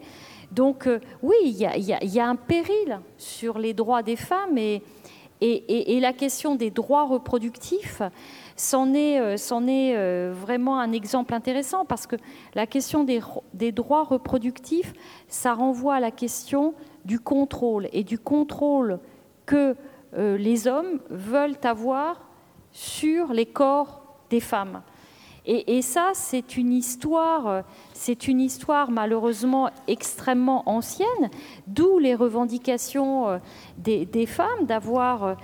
Donc euh, oui, il y, a, un péril sur les droits des femmes et, et, la question des droits reproductifs, c'en est, est vraiment un exemple intéressant parce que la question des, droits reproductifs, ça renvoie à la question du contrôle et du contrôle que euh, les hommes veulent avoir sur les corps des femmes. Et, ça, c'est une histoire, c'est une histoire malheureusement extrêmement ancienne, d'où les revendications euh, des, femmes d'avoir euh,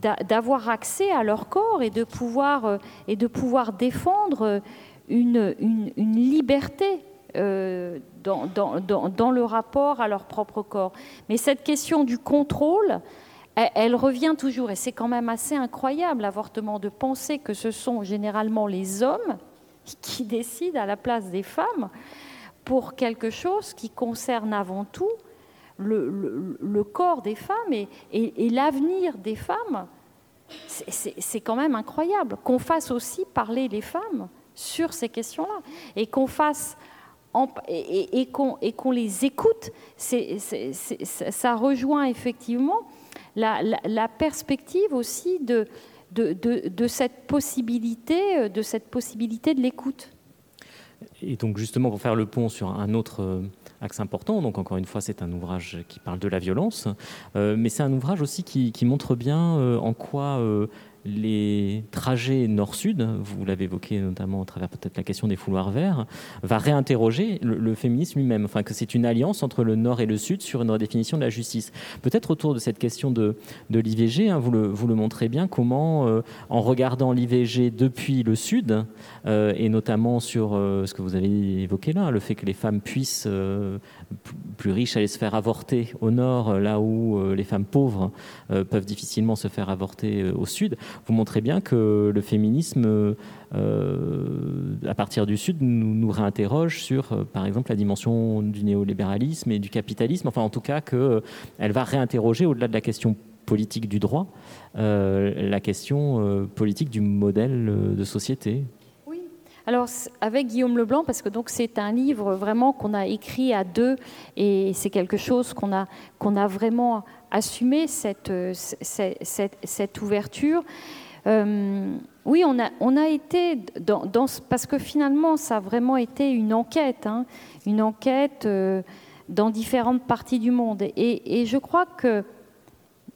d'avoir accès à leur corps et de pouvoir, et de pouvoir défendre une, une, liberté dans, dans, dans, le rapport à leur propre corps. Mais cette question du contrôle, elle, revient toujours, et c'est quand même assez incroyable, l'avortement, de penser que ce sont généralement les hommes qui décident à la place des femmes pour quelque chose qui concerne avant tout le, corps des femmes et, l'avenir des femmes. C'est quand même incroyable qu'on fasse aussi parler les femmes sur ces questions-là et qu'on fasse et, qu'on les écoute. ça rejoint effectivement la, perspective aussi de, cette possibilité, de cette possibilité de l'écoute. Et donc justement pour faire le pont sur un autre euh, axe important, donc encore une fois c'est un ouvrage qui parle de la violence, euh, mais c'est un ouvrage aussi qui, montre bien en quoi les trajets nord-sud, vous l'avez évoqué notamment à travers peut-être la question des fouloirs verts, va réinterroger le, féminisme lui-même, enfin que c'est une alliance entre le nord et le sud sur une redéfinition de la justice. Peut-être autour de cette question de, de l'IVG, hein, vous, le, vous le montrez bien, comment euh, en regardant l'IVG depuis le sud, euh, et notamment sur euh, ce que vous avez évoqué là, le fait que les femmes puissent, plus riches, aller se faire avorter au nord, là où les femmes pauvres peuvent difficilement se faire avorter au sud, vous montrez bien que le féminisme, euh, à partir du Sud, nous, réinterroge sur, euh, par exemple, la dimension du néolibéralisme et du capitalisme. Enfin, en tout cas, qu'elle euh, va réinterroger, au-delà de la question politique du droit, la question politique du modèle de société. Alors avec Guillaume Leblanc, parce que c'est un livre vraiment qu'on a écrit à deux, et c'est quelque chose qu'on a qu'on a vraiment assumé cette cette, cette, ouverture. Oui, on a, on a été parce que finalement, ça a vraiment été une enquête, hein, une enquête euh, dans différentes parties du monde. Et, je crois que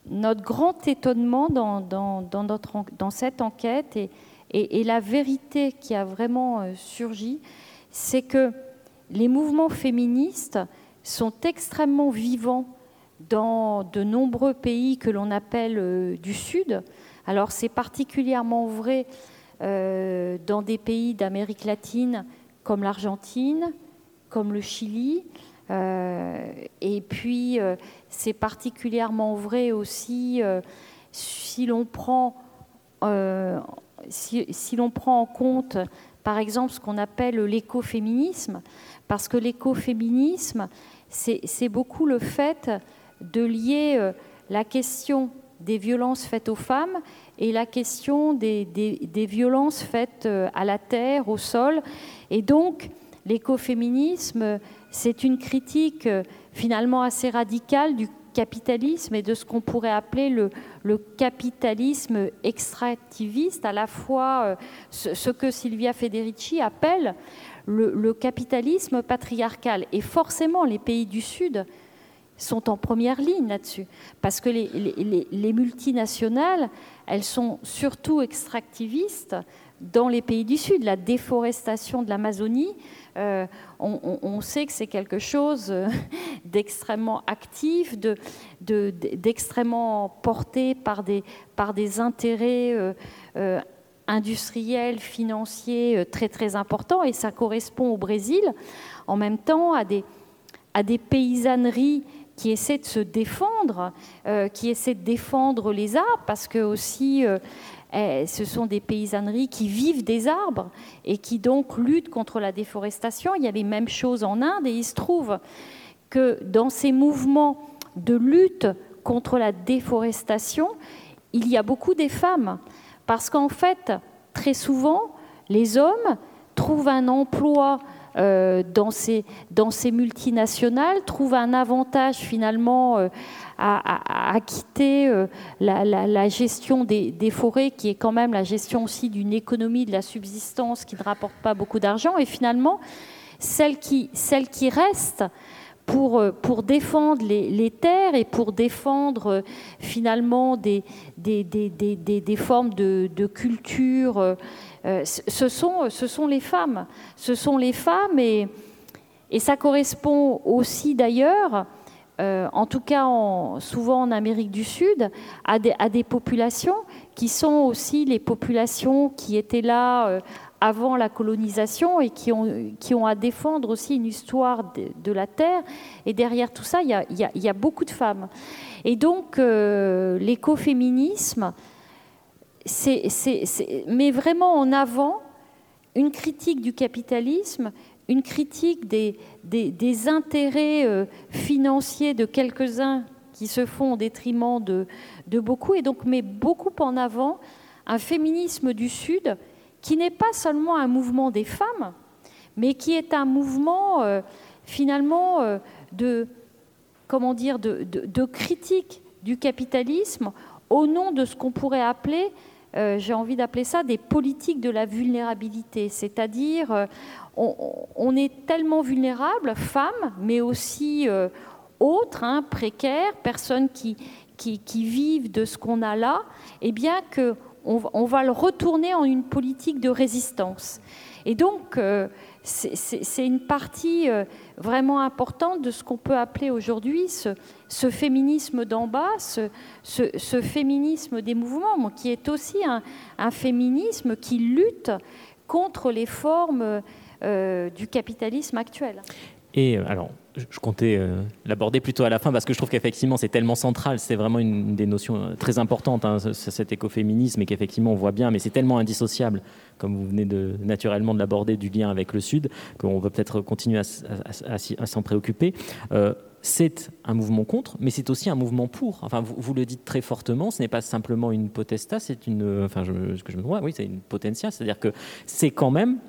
notre grand étonnement dans, dans, dans cette enquête et, et, la vérité qui a vraiment euh, surgi, c'est que les mouvements féministes sont extrêmement vivants dans de nombreux pays que l'on appelle euh, du Sud. Alors c'est particulièrement vrai euh, dans des pays d'Amérique latine comme l'Argentine, comme le Chili. Et puis c'est particulièrement vrai aussi si l'on prend, si, l'on prend en compte par exemple ce qu'on appelle l'écoféminisme, parce que l'écoféminisme, c'est beaucoup le fait de lier la question des violences faites aux femmes et la question des, violences faites euh, à la terre, au sol. Et donc, l'écoféminisme, c'est une critique euh, finalement assez radicale du capitalisme et de ce qu'on pourrait appeler le, capitalisme extractiviste, à la fois euh, ce, que Silvia Federici appelle le capitalisme patriarcal. Et forcément, les pays du Sud sont en première ligne là-dessus. Parce que les, multinationales, elles sont surtout extractivistes dans les pays du Sud. La déforestation de l'Amazonie, euh, on, sait que c'est quelque chose euh, d'extrêmement actif, d'extrêmement porté par des, par des intérêts euh, industriels, financiers très très importants. Et ça correspond au Brésil en même temps à des, à des paysanneries qui essaie de se défendre, qui essaie de défendre les arbres, parce que aussi ce sont des paysanneries qui vivent des arbres et qui donc luttent contre la déforestation. Il y a les mêmes choses en Inde et il se trouve que dans ces mouvements de lutte contre la déforestation, il y a beaucoup des femmes, parce qu'en fait, très souvent, les hommes trouvent un emploi dans, ces, dans ces multinationales trouvent un avantage finalement euh, à, quitter euh, la, gestion des, forêts, qui est quand même la gestion aussi d'une économie de la subsistance qui ne rapporte pas beaucoup d'argent. Et finalement, celles qui, celles qui restent pour, pour défendre les, terres et pour défendre finalement des, des, des, des formes de, culture euh, ce, sont, ce sont les femmes. Ce sont les femmes et, ça correspond aussi d'ailleurs, euh, en tout cas souvent en Amérique du Sud, à des, populations qui sont aussi les populations qui étaient là euh, avant la colonisation et qui ont, à défendre aussi une histoire de, la terre. Et derrière tout ça, il y a, beaucoup de femmes. Et donc l'écoféminisme, met vraiment en avant une critique du capitalisme, une critique des, des, intérêts euh, financiers de quelques-uns qui se font au détriment de, de, beaucoup, et donc met beaucoup en avant un féminisme du Sud qui n'est pas seulement un mouvement des femmes, mais qui est un mouvement euh, finalement euh, de, comment dire, de, de, critique du capitalisme au nom de ce qu'on pourrait appeler euh, j'ai envie d'appeler ça des politiques de la vulnérabilité, c'est-à-dire euh, on, est tellement vulnérable, femmes, mais aussi euh, autres, hein, précaires, personnes qui, vivent de ce qu'on a là, eh bien que on, va le retourner en une politique de résistance. Et donc, c'est une partie euh, vraiment importante de ce qu'on peut appeler aujourd'hui ce, féminisme d'en bas, ce, féminisme des mouvements, qui est aussi un, féminisme qui lutte contre les formes euh, du capitalisme actuel. Et alors, je comptais euh, l'aborder plutôt à la fin parce que je trouve qu'effectivement c'est tellement central, c'est vraiment une des notions euh, très importantes, hein, cet écoféminisme, et qu'effectivement on voit bien, mais c'est tellement indissociable, comme vous venez de naturellement de l'aborder, du lien avec le Sud, qu'on va peut-être continuer à, s'en préoccuper. Euh, c'est un mouvement contre, mais c'est aussi un mouvement pour. Enfin, vous, le dites très fortement, ce n'est pas simplement une potesta, c'est une, enfin, ce que je me oui, c'est une potentia, c'est-à-dire que c'est quand même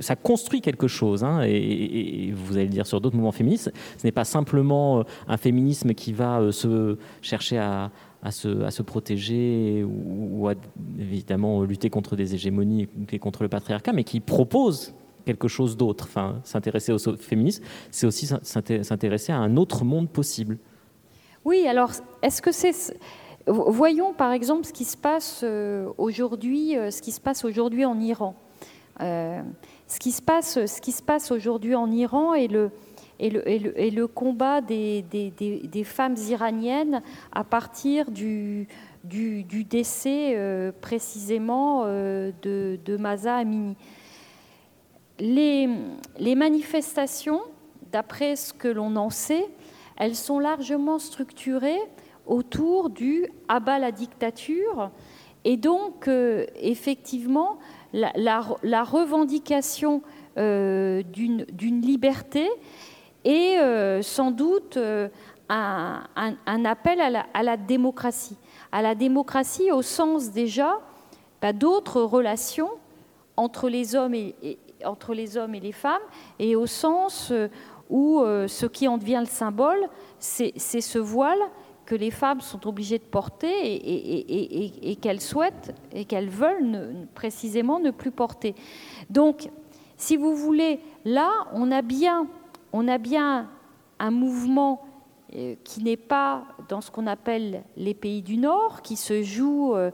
ça construit quelque chose. Hein, et, vous allez le dire sur d'autres mouvements féministes, ce n'est pas simplement euh, un féminisme qui va euh, se chercher à, se, protéger ou, à, évidemment lutter contre des hégémonies, lutter contre le patriarcat, mais qui propose quelque chose d'autre. Enfin, s'intéresser au féminisme, c'est aussi s'intéresser à un autre monde possible. Oui, alors est-ce que c'est Voyons par exemple ce qui se passe euh, aujourd'hui, ce qui se passe aujourd'hui en Iran. Euh, ce qui se passe, aujourd'hui en Iran et le, et le, combat des, femmes iraniennes à partir du, décès euh, précisément euh, de, de Amini. Les, les manifestations, d'après ce que l'on en sait, elles sont largement structurées autour du abat la dictature. Et donc, effectivement, la, revendication euh, d'une liberté et euh, sans doute euh, un, appel à la, démocratie. À la démocratie au sens déjà bah, d'autres relations entre les, hommes et, entre les hommes et les femmes et au sens où ce qui en devient le symbole, c'est ce voile que les femmes sont obligées de porter et, qu'elles souhaitent et qu'elles veulent précisément ne plus porter. Donc, si vous voulez, là, on a bien, on a bien un mouvement euh, qui n'est pas dans ce qu'on appelle les pays du Nord, qui se joue euh,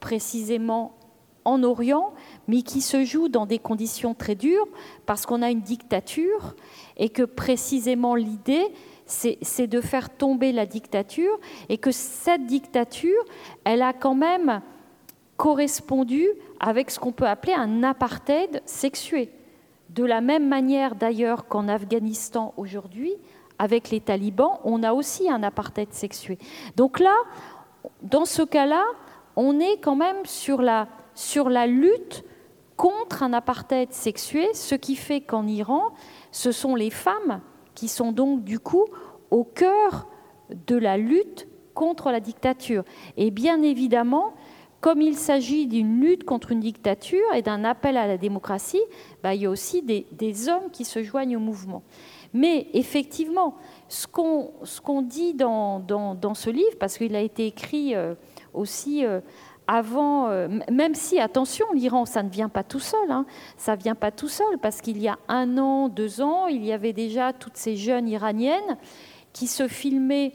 précisément en Orient, mais qui se joue dans des conditions très dures parce qu'on a une dictature et que précisément l'idée, c'est de faire tomber la dictature et que cette dictature, elle a quand même correspondu avec ce qu'on peut appeler un apartheid sexué. De la même manière d'ailleurs qu'en Afghanistan aujourd'hui, avec les talibans, on a aussi un apartheid sexué. Donc là, dans ce cas-là, on est quand même sur la, sur la lutte contre un apartheid sexué, ce qui fait qu'en Iran, ce sont les femmes qui sont donc du coup au cœur de la lutte contre la dictature. Et bien évidemment, comme il s'agit d'une lutte contre une dictature et d'un appel à la démocratie, bah, il y a aussi des, hommes qui se joignent au mouvement. Mais effectivement, ce qu'on dit dans, ce livre, parce qu'il a été écrit euh, aussi euh, avant, euh, même si, attention, l'Iran, ça ne vient pas tout seul, hein, ça ne vient pas tout seul, parce qu'il y a un an, deux ans, il y avait déjà toutes ces jeunes iraniennes qui se filmaient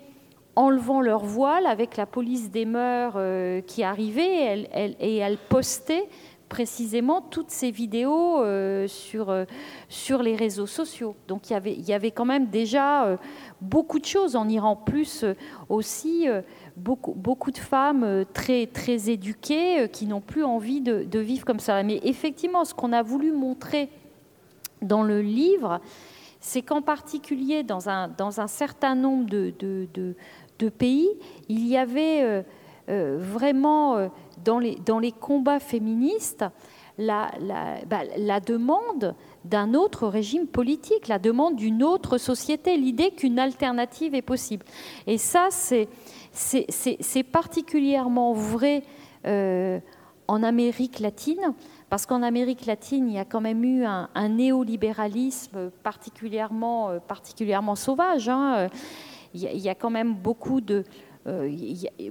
enlevant leur voile avec la police des mœurs euh, qui arrivait et elles postaient précisément toutes ces vidéos euh, sur, euh, sur les réseaux sociaux. Donc il y avait, quand même déjà beaucoup de choses en Iran, plus aussi beaucoup, de femmes très, très éduquées qui n'ont plus envie de, vivre comme ça. Mais effectivement, ce qu'on a voulu montrer dans le livre, c'est qu'en particulier dans un, certain nombre de, pays, il y avait euh, euh, vraiment euh, dans, les, combats féministes la, bah, la, demande d'un autre régime politique, la demande d'une autre société, l'idée qu'une alternative est possible. Et ça, c'est particulièrement vrai en Amérique latine, parce qu'en Amérique latine, il y a quand même eu un, néolibéralisme particulièrement, euh, particulièrement sauvage. Hein. Il, y a, quand même beaucoup de, euh,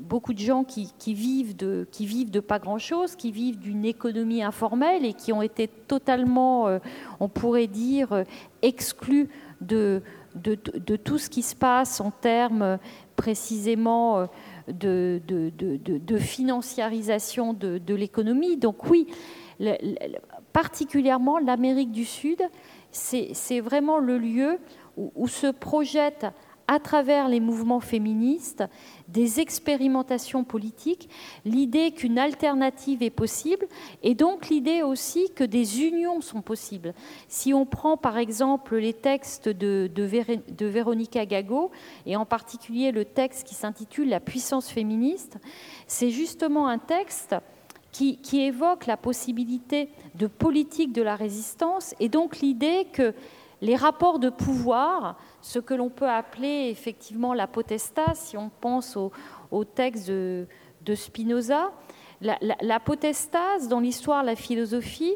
beaucoup de gens qui, vivent de, pas grand-chose, qui vivent d'une économie informelle et qui ont été totalement, euh, on pourrait dire, exclus de, tout ce qui se passe en termes précisément de, financiarisation de, l'économie. Donc oui, particulièrement l'Amérique du Sud, c'est vraiment le lieu où, se projette à travers les mouvements féministes des expérimentations politiques, l'idée qu'une alternative est possible et donc l'idée aussi que des unions sont possibles. Si on prend par exemple les textes de, de, Véronica Gago et en particulier le texte qui s'intitule La puissance féministe, c'est justement un texte qui, qui, évoque la possibilité de politique de la résistance et donc l'idée que les rapports de pouvoir, ce que l'on peut appeler effectivement la potestas, si on pense au, texte de, Spinoza, la, la, dans l'histoire, la philosophie,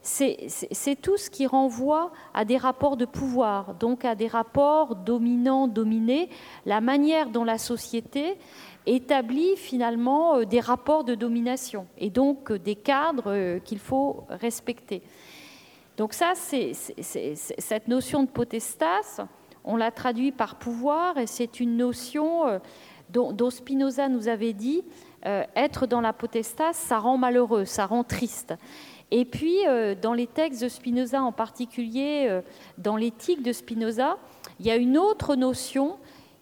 c'est tout ce qui renvoie à des rapports de pouvoir, donc à des rapports dominants-dominés, la manière dont la société établit finalement euh, des rapports de domination et donc euh, des cadres euh, qu'il faut respecter. Donc ça, c'est cette notion de potestas, on l'a traduit par pouvoir, et c'est une notion euh, dont, Spinoza nous avait dit, euh, être dans la potestas, ça rend malheureux, ça rend triste. Et puis, euh, dans les textes de Spinoza, en particulier dans l'éthique de Spinoza, il y a une autre notion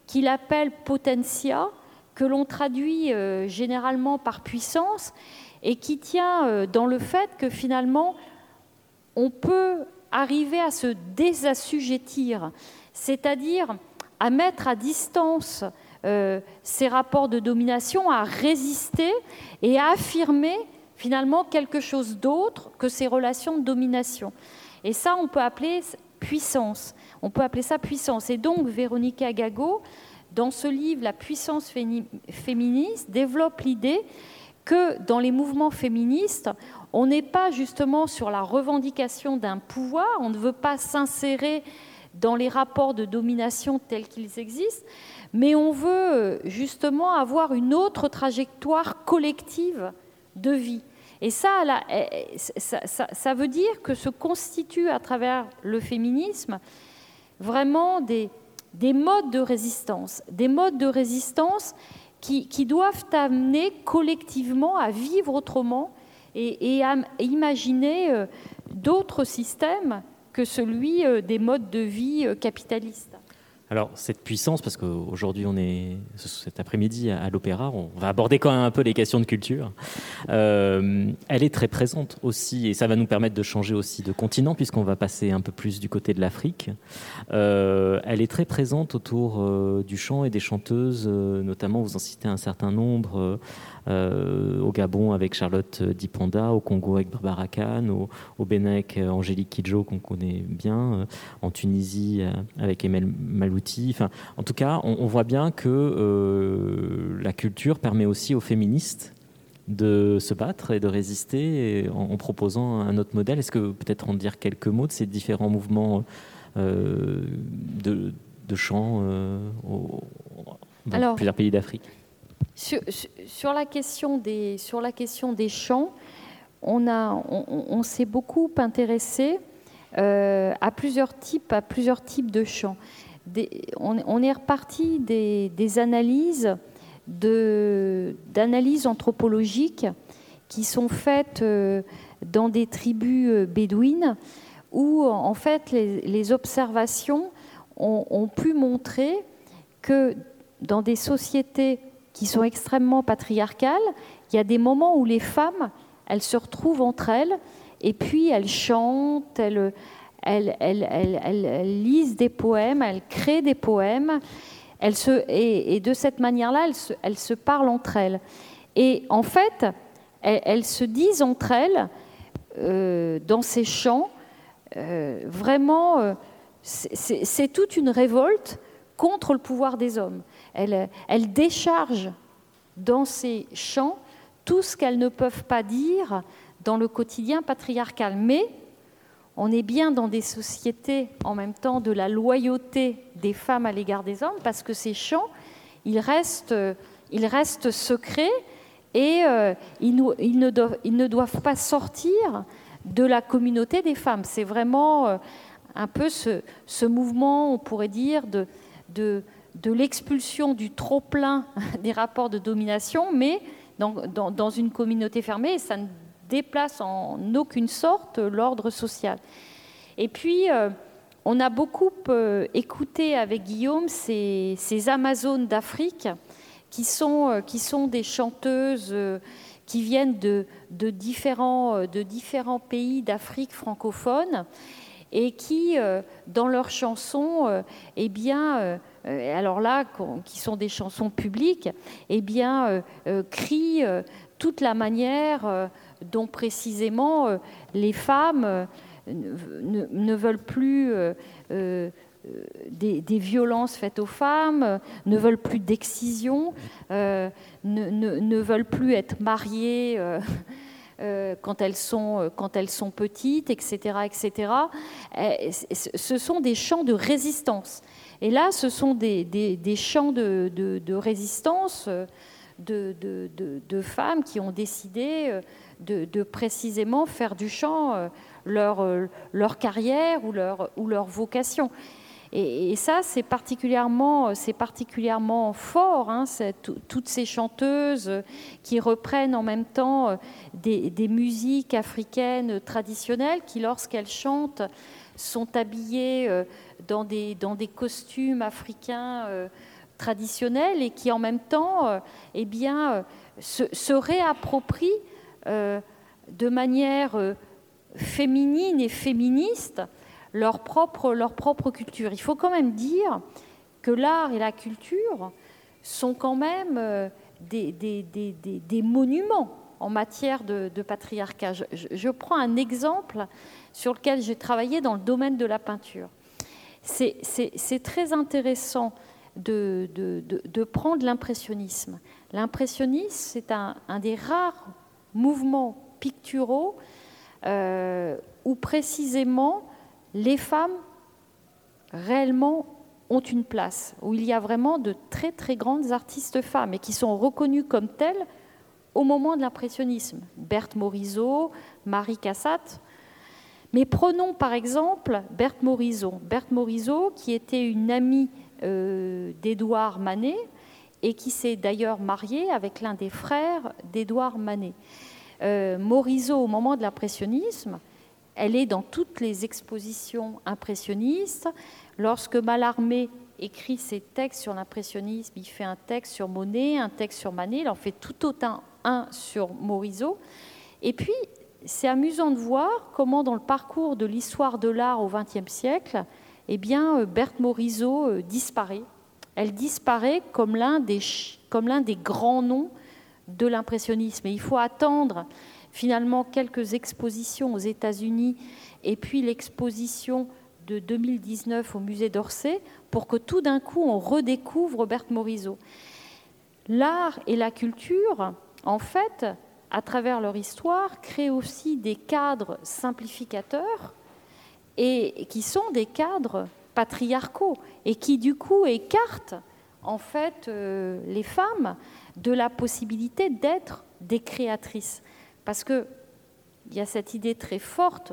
qu'il appelle potentia, que l'on traduit généralement par puissance, et qui tient dans le fait que finalement, on peut arriver à se désassujettir, c'est-à-dire à mettre à distance euh, ces rapports de domination, à résister et à affirmer finalement quelque chose d'autre que ces relations de domination. Et ça, on peut appeler puissance. On peut appeler ça puissance. Et donc, Véronica Gago, dans ce livre, La puissance féministe, développe l'idée que dans les mouvements féministes, on n'est pas justement sur la revendication d'un pouvoir, on ne veut pas s'insérer dans les rapports de domination tels qu'ils existent, mais on veut justement avoir une autre trajectoire collective de vie. Et ça, eh, eh, ça, veut dire que se constituent à travers le féminisme vraiment des, des modes de résistance, des modes de résistance qui doivent amener collectivement à vivre autrement et, à imaginer euh, d'autres systèmes que celui euh, des modes de vie euh, capitalistes. Alors cette puissance, parce qu'aujourd'hui on est cet après-midi à, l'Opéra, on va aborder quand même un peu les questions de culture. elle est très présente aussi, et ça va nous permettre de changer aussi de continent, puisqu'on va passer un peu plus du côté de l'Afrique. elle est très présente autour du chant et des chanteuses, notamment vous en citez un certain nombre. Euh, au Gabon avec Charlotte Dipanda, au Congo avec Barbara Khan, au, Bénin avec euh, Angélique Kidjo qu'on connaît bien, euh, en Tunisie avec Emel Malouti. Enfin, en tout cas, on, voit bien que la culture permet aussi aux féministes de se battre et de résister en, proposant un autre modèle. Est-ce que peut-être en dire quelques mots de ces différents mouvements de, chant dans plusieurs pays d'Afrique? Sur, la question des, sur la question des champs, on, on, s'est beaucoup intéressé euh, à, plusieurs types, à plusieurs types de champs. on, est reparti des, analyses d'analyses anthropologiques qui sont faites euh, dans des tribus euh, bédouines où en fait les, observations ont, pu montrer que dans des sociétés qui sont extrêmement patriarcales. Il y a des moments où les femmes, elles se retrouvent entre elles et puis elles chantent, elles, lisent des poèmes, elles créent des poèmes. Elles se, et, de cette manière-là, elles se, parlent entre elles. Et en fait, elles, se disent entre elles, euh, dans ces chants, euh, vraiment, euh, c'est toute une révolte contre le pouvoir des hommes elle, décharge dans ses chants tout ce qu'elles ne peuvent pas dire dans le quotidien patriarcal. Mais on est bien dans des sociétés en même temps de la loyauté des femmes à l'égard des hommes, parce que ces ils restent, ils restent secrets et euh, ils, ne doivent, pas sortir de la communauté des femmes. C'est vraiment euh, un peu ce, mouvement, on pourrait dire, de de l'expulsion du trop-plein des rapports de domination, mais dans, une communauté fermée, ça ne déplace en aucune sorte l'ordre social. Et puis, euh, on a beaucoup euh, écouté avec Guillaume ces, Amazones d'Afrique, qui sont, euh, qui sont des chanteuses qui viennent de, de, différents, de différents pays d'Afrique francophone et qui, dans leurs chansons, eh bien, alors là, qui sont des chansons publiques, eh bien, crient toute la manière dont précisément les femmes ne, veulent plus euh, euh, des, violences faites aux femmes, ne veulent plus d'excision, euh, ne, veulent plus être mariées. quand, elles sont, petites, etc. etc. ce sont des chants de résistance. Et là, ce sont des, des, chants de, de, résistance de, de, femmes qui ont décidé de, précisément faire du chant leur, euh, leur carrière ou leur, vocation. Et, ça, c'est particulièrement, fort, hein, toutes ces chanteuses qui reprennent en même temps euh, des, des musiques africaines traditionnelles qui, lorsqu'elles chantent, sont habillées euh, dans des, costumes africains traditionnels et qui, en même temps, eh bien, se, se réapproprient de manière féminines et féministes leur propre, culture. Il faut quand même dire que l'art et la culture sont quand même euh, des, monuments en matière de, patriarcat. Je, prends un exemple sur lequel j'ai travaillé dans le domaine de la peinture. C'est très intéressant de, prendre l'impressionnisme. L'impressionnisme, c'est un, un, des rares mouvements picturaux euh, où précisément les femmes réellement ont une place, où il y a vraiment de très très grandes artistes femmes et qui sont reconnues comme telles au moment de l'impressionnisme. Berthe Morisot, Marie Cassatt. Mais prenons par exemple Berthe Morisot. Berthe Morisot, qui était une amie euh, d'Édouard Manet et qui s'est d'ailleurs mariée avec l'un des frères d'Édouard Manet. Euh, Morisot, au moment de l'impressionnisme, elle est dans toutes les expositions impressionnistes. Lorsque Mallarmé écrit ses textes sur l'impressionnisme, il fait un texte sur Monet, un texte sur Manet, il en fait tout autant un sur Morisot. Et puis, c'est amusant de voir comment, dans le parcours de l'histoire de l'art au XXe siècle, eh euh, Berthe Morisot euh, disparaît. Elle disparaît comme l'un des, comme l'un des grands noms de l'impressionnisme. Et il faut attendre finalement quelques expositions aux États-Unis et puis l'exposition de 2019 au musée d'Orsay pour que tout d'un coup on redécouvre Berthe Morisot. L'art et la culture, en fait, à travers leur histoire, créent aussi des cadres simplificateurs et qui sont des cadres patriarcaux et qui du coup écartent en fait euh, les femmes de la possibilité d'être des créatrices. Parce qu'il y a cette idée très forte,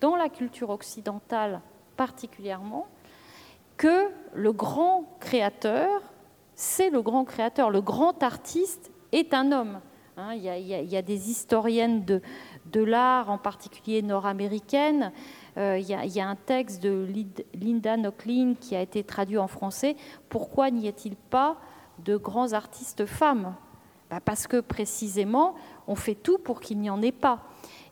dans la culture occidentale particulièrement, que le grand créateur, c'est le grand créateur, le grand artiste est un homme. Hein, il, y a, des historiennes de, l'art, en particulier nord-américaines. Euh, il, y a un texte de Linda Nochlin qui a été traduit en français. Pourquoi n'y a-t-il pas de grands artistes femmes? Bah, Parce que précisément, on fait tout pour qu'il n'y en ait pas.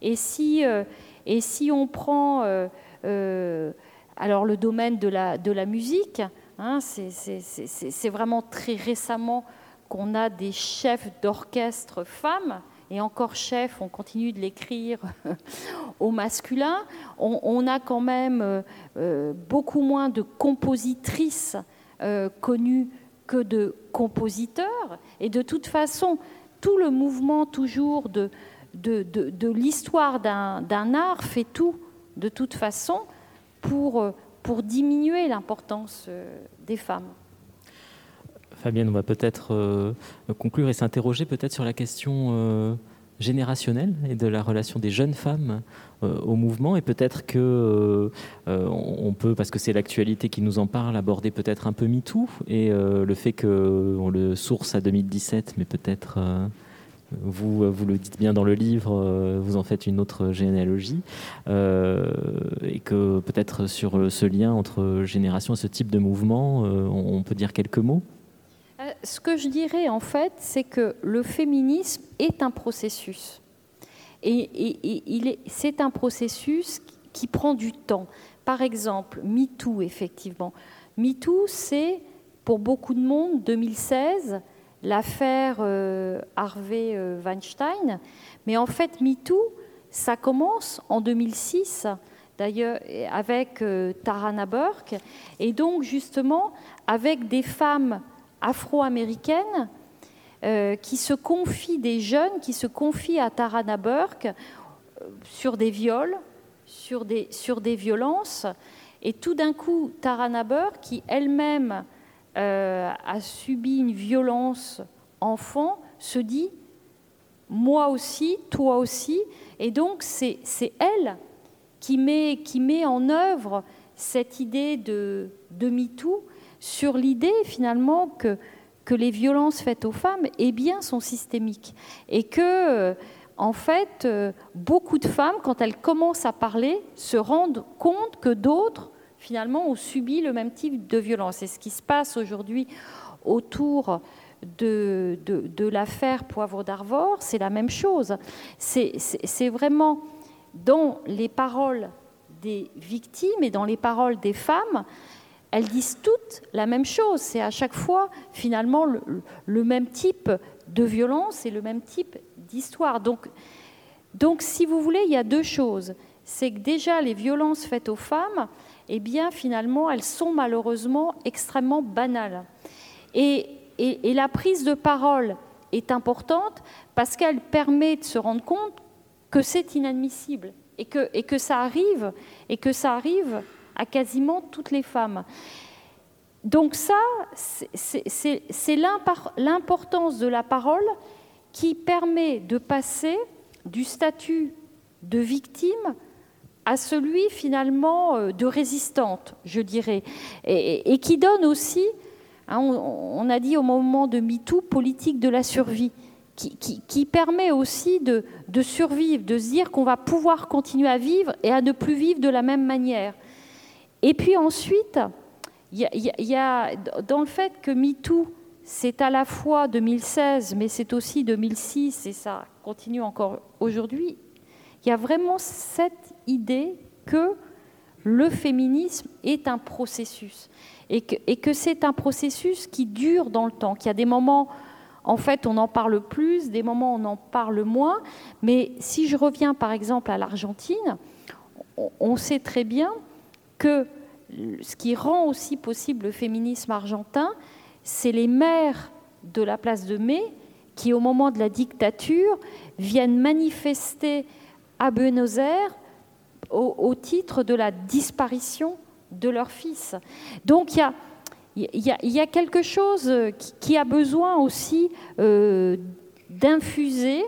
Et si, euh, et si on prend euh, alors le domaine de la, de la musique, hein, c'est vraiment très récemment qu'on a des chefs d'orchestre femmes, et encore chef, on continue de l'écrire au masculin. On, a quand même beaucoup moins de compositrices connues que de compositeurs. Et de toute façon, tout le mouvement toujours de, l'histoire d'un art fait tout, de toute façon, pour, diminuer l'importance euh, des femmes. Fabienne, on va peut-être euh, conclure et s'interroger peut-être sur la question euh, générationnelle et de la relation des jeunes femmes au mouvement. Et peut-être que on peut, parce que c'est l'actualité qui nous en parle, aborder peut-être un peu MeToo et le fait qu'on le source à 2017, mais peut-être vous, vous le dites bien dans le livre, vous en faites une autre généalogie, et que peut-être sur ce lien entre génération et ce type de mouvement, on peut dire quelques mots euh, ce que je dirais en fait, c'est que le féminisme est un processus. Et, c'est un processus qui prend du temps. Par exemple, MeToo, effectivement. MeToo, c'est pour beaucoup de monde, 2016, l'affaire euh, Harvey euh, Weinstein. Mais en fait, MeToo, ça commence en 2006, d'ailleurs, avec Tarana Burke. Et donc, justement, avec des femmes afro-américaine euh, qui se confie, des jeunes qui se confient à Tarana Burke euh, sur des viols, sur des, sur des violences. Et tout d'un coup, Tarana Burke, qui elle-même euh, a subi une violence enfant, se dit moi aussi, toi aussi. Et donc, c'est elle qui met, qui met en œuvre cette idée de, de MeToo sur l'idée finalement que, que les violences faites aux femmes eh bien, sont systémiques et que euh, en fait, euh, beaucoup de femmes, quand elles commencent à parler, se rendent compte que d'autres, finalement, ont subi le même type de violence. Et ce qui se passe aujourd'hui autour de, de, l'affaire Poivre d'Arvor, c'est la même chose. C'est vraiment dans les paroles des victimes et dans les paroles des femmes, elles disent toutes la même chose. C'est à chaque fois finalement le, même type de violence et le même type d'histoire. Donc, donc, si vous voulez, il y a deux choses. C'est que déjà les violences faites aux femmes, eh bien finalement, elles sont malheureusement extrêmement banales. Et, et, la prise de parole est importante parce qu'elle permet de se rendre compte que c'est inadmissible et que, et que ça arrive et que ça arrive à quasiment toutes les femmes. Donc ça, c'est l'importance de la parole qui permet de passer du statut de victime à celui finalement euh, de résistante, je dirais, et, qui donne aussi, hein, on, a dit au moment de MeToo, politique de la survie, qui, permet aussi de, de, survivre, de se dire qu'on va pouvoir continuer à vivre et à ne plus vivre de la même manière. Et puis ensuite, il y, a dans le fait que MeToo, c'est à la fois 2016, mais c'est aussi 2006, et ça continue encore aujourd'hui, il y a vraiment cette idée que le féminisme est un processus, et que, et que c'est un processus qui dure dans le temps, qu'il y a des moments, en fait, on en parle plus, des moments, on en parle moins, mais si je reviens par exemple à l'Argentine, on sait très bien que ce qui rend aussi possible le féminisme argentin, c'est les maires de la place de Mai qui, au moment de la dictature, viennent manifester à Buenos Aires au, titre de la disparition de leur fils. Donc il y a, quelque chose qui, a besoin aussi euh, d'infuser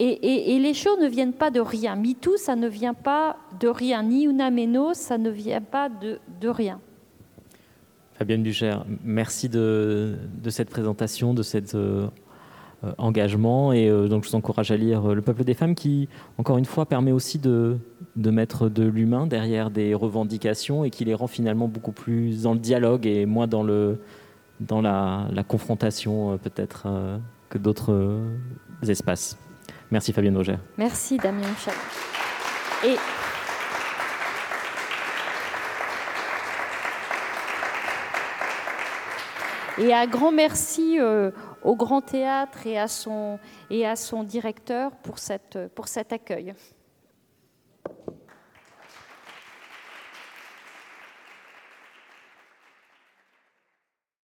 et, les choses ne viennent pas de rien. MeToo, ça ne vient pas de rien. Ni Unameno, ça ne vient pas de, rien. Fabienne Bucher, merci de, cette présentation, de cet euh, engagement. Et euh, donc, je vous encourage à lire Le peuple des femmes, qui, encore une fois, permet aussi de, mettre de l'humain derrière des revendications et qui les rend finalement beaucoup plus dans le dialogue et moins dans, le, dans la, confrontation, euh, peut-être, que d'autres espaces. Merci Fabienne Auger. Merci Damien Michel. Et un grand merci euh, au Grand Théâtre et à son, directeur pour cet accueil.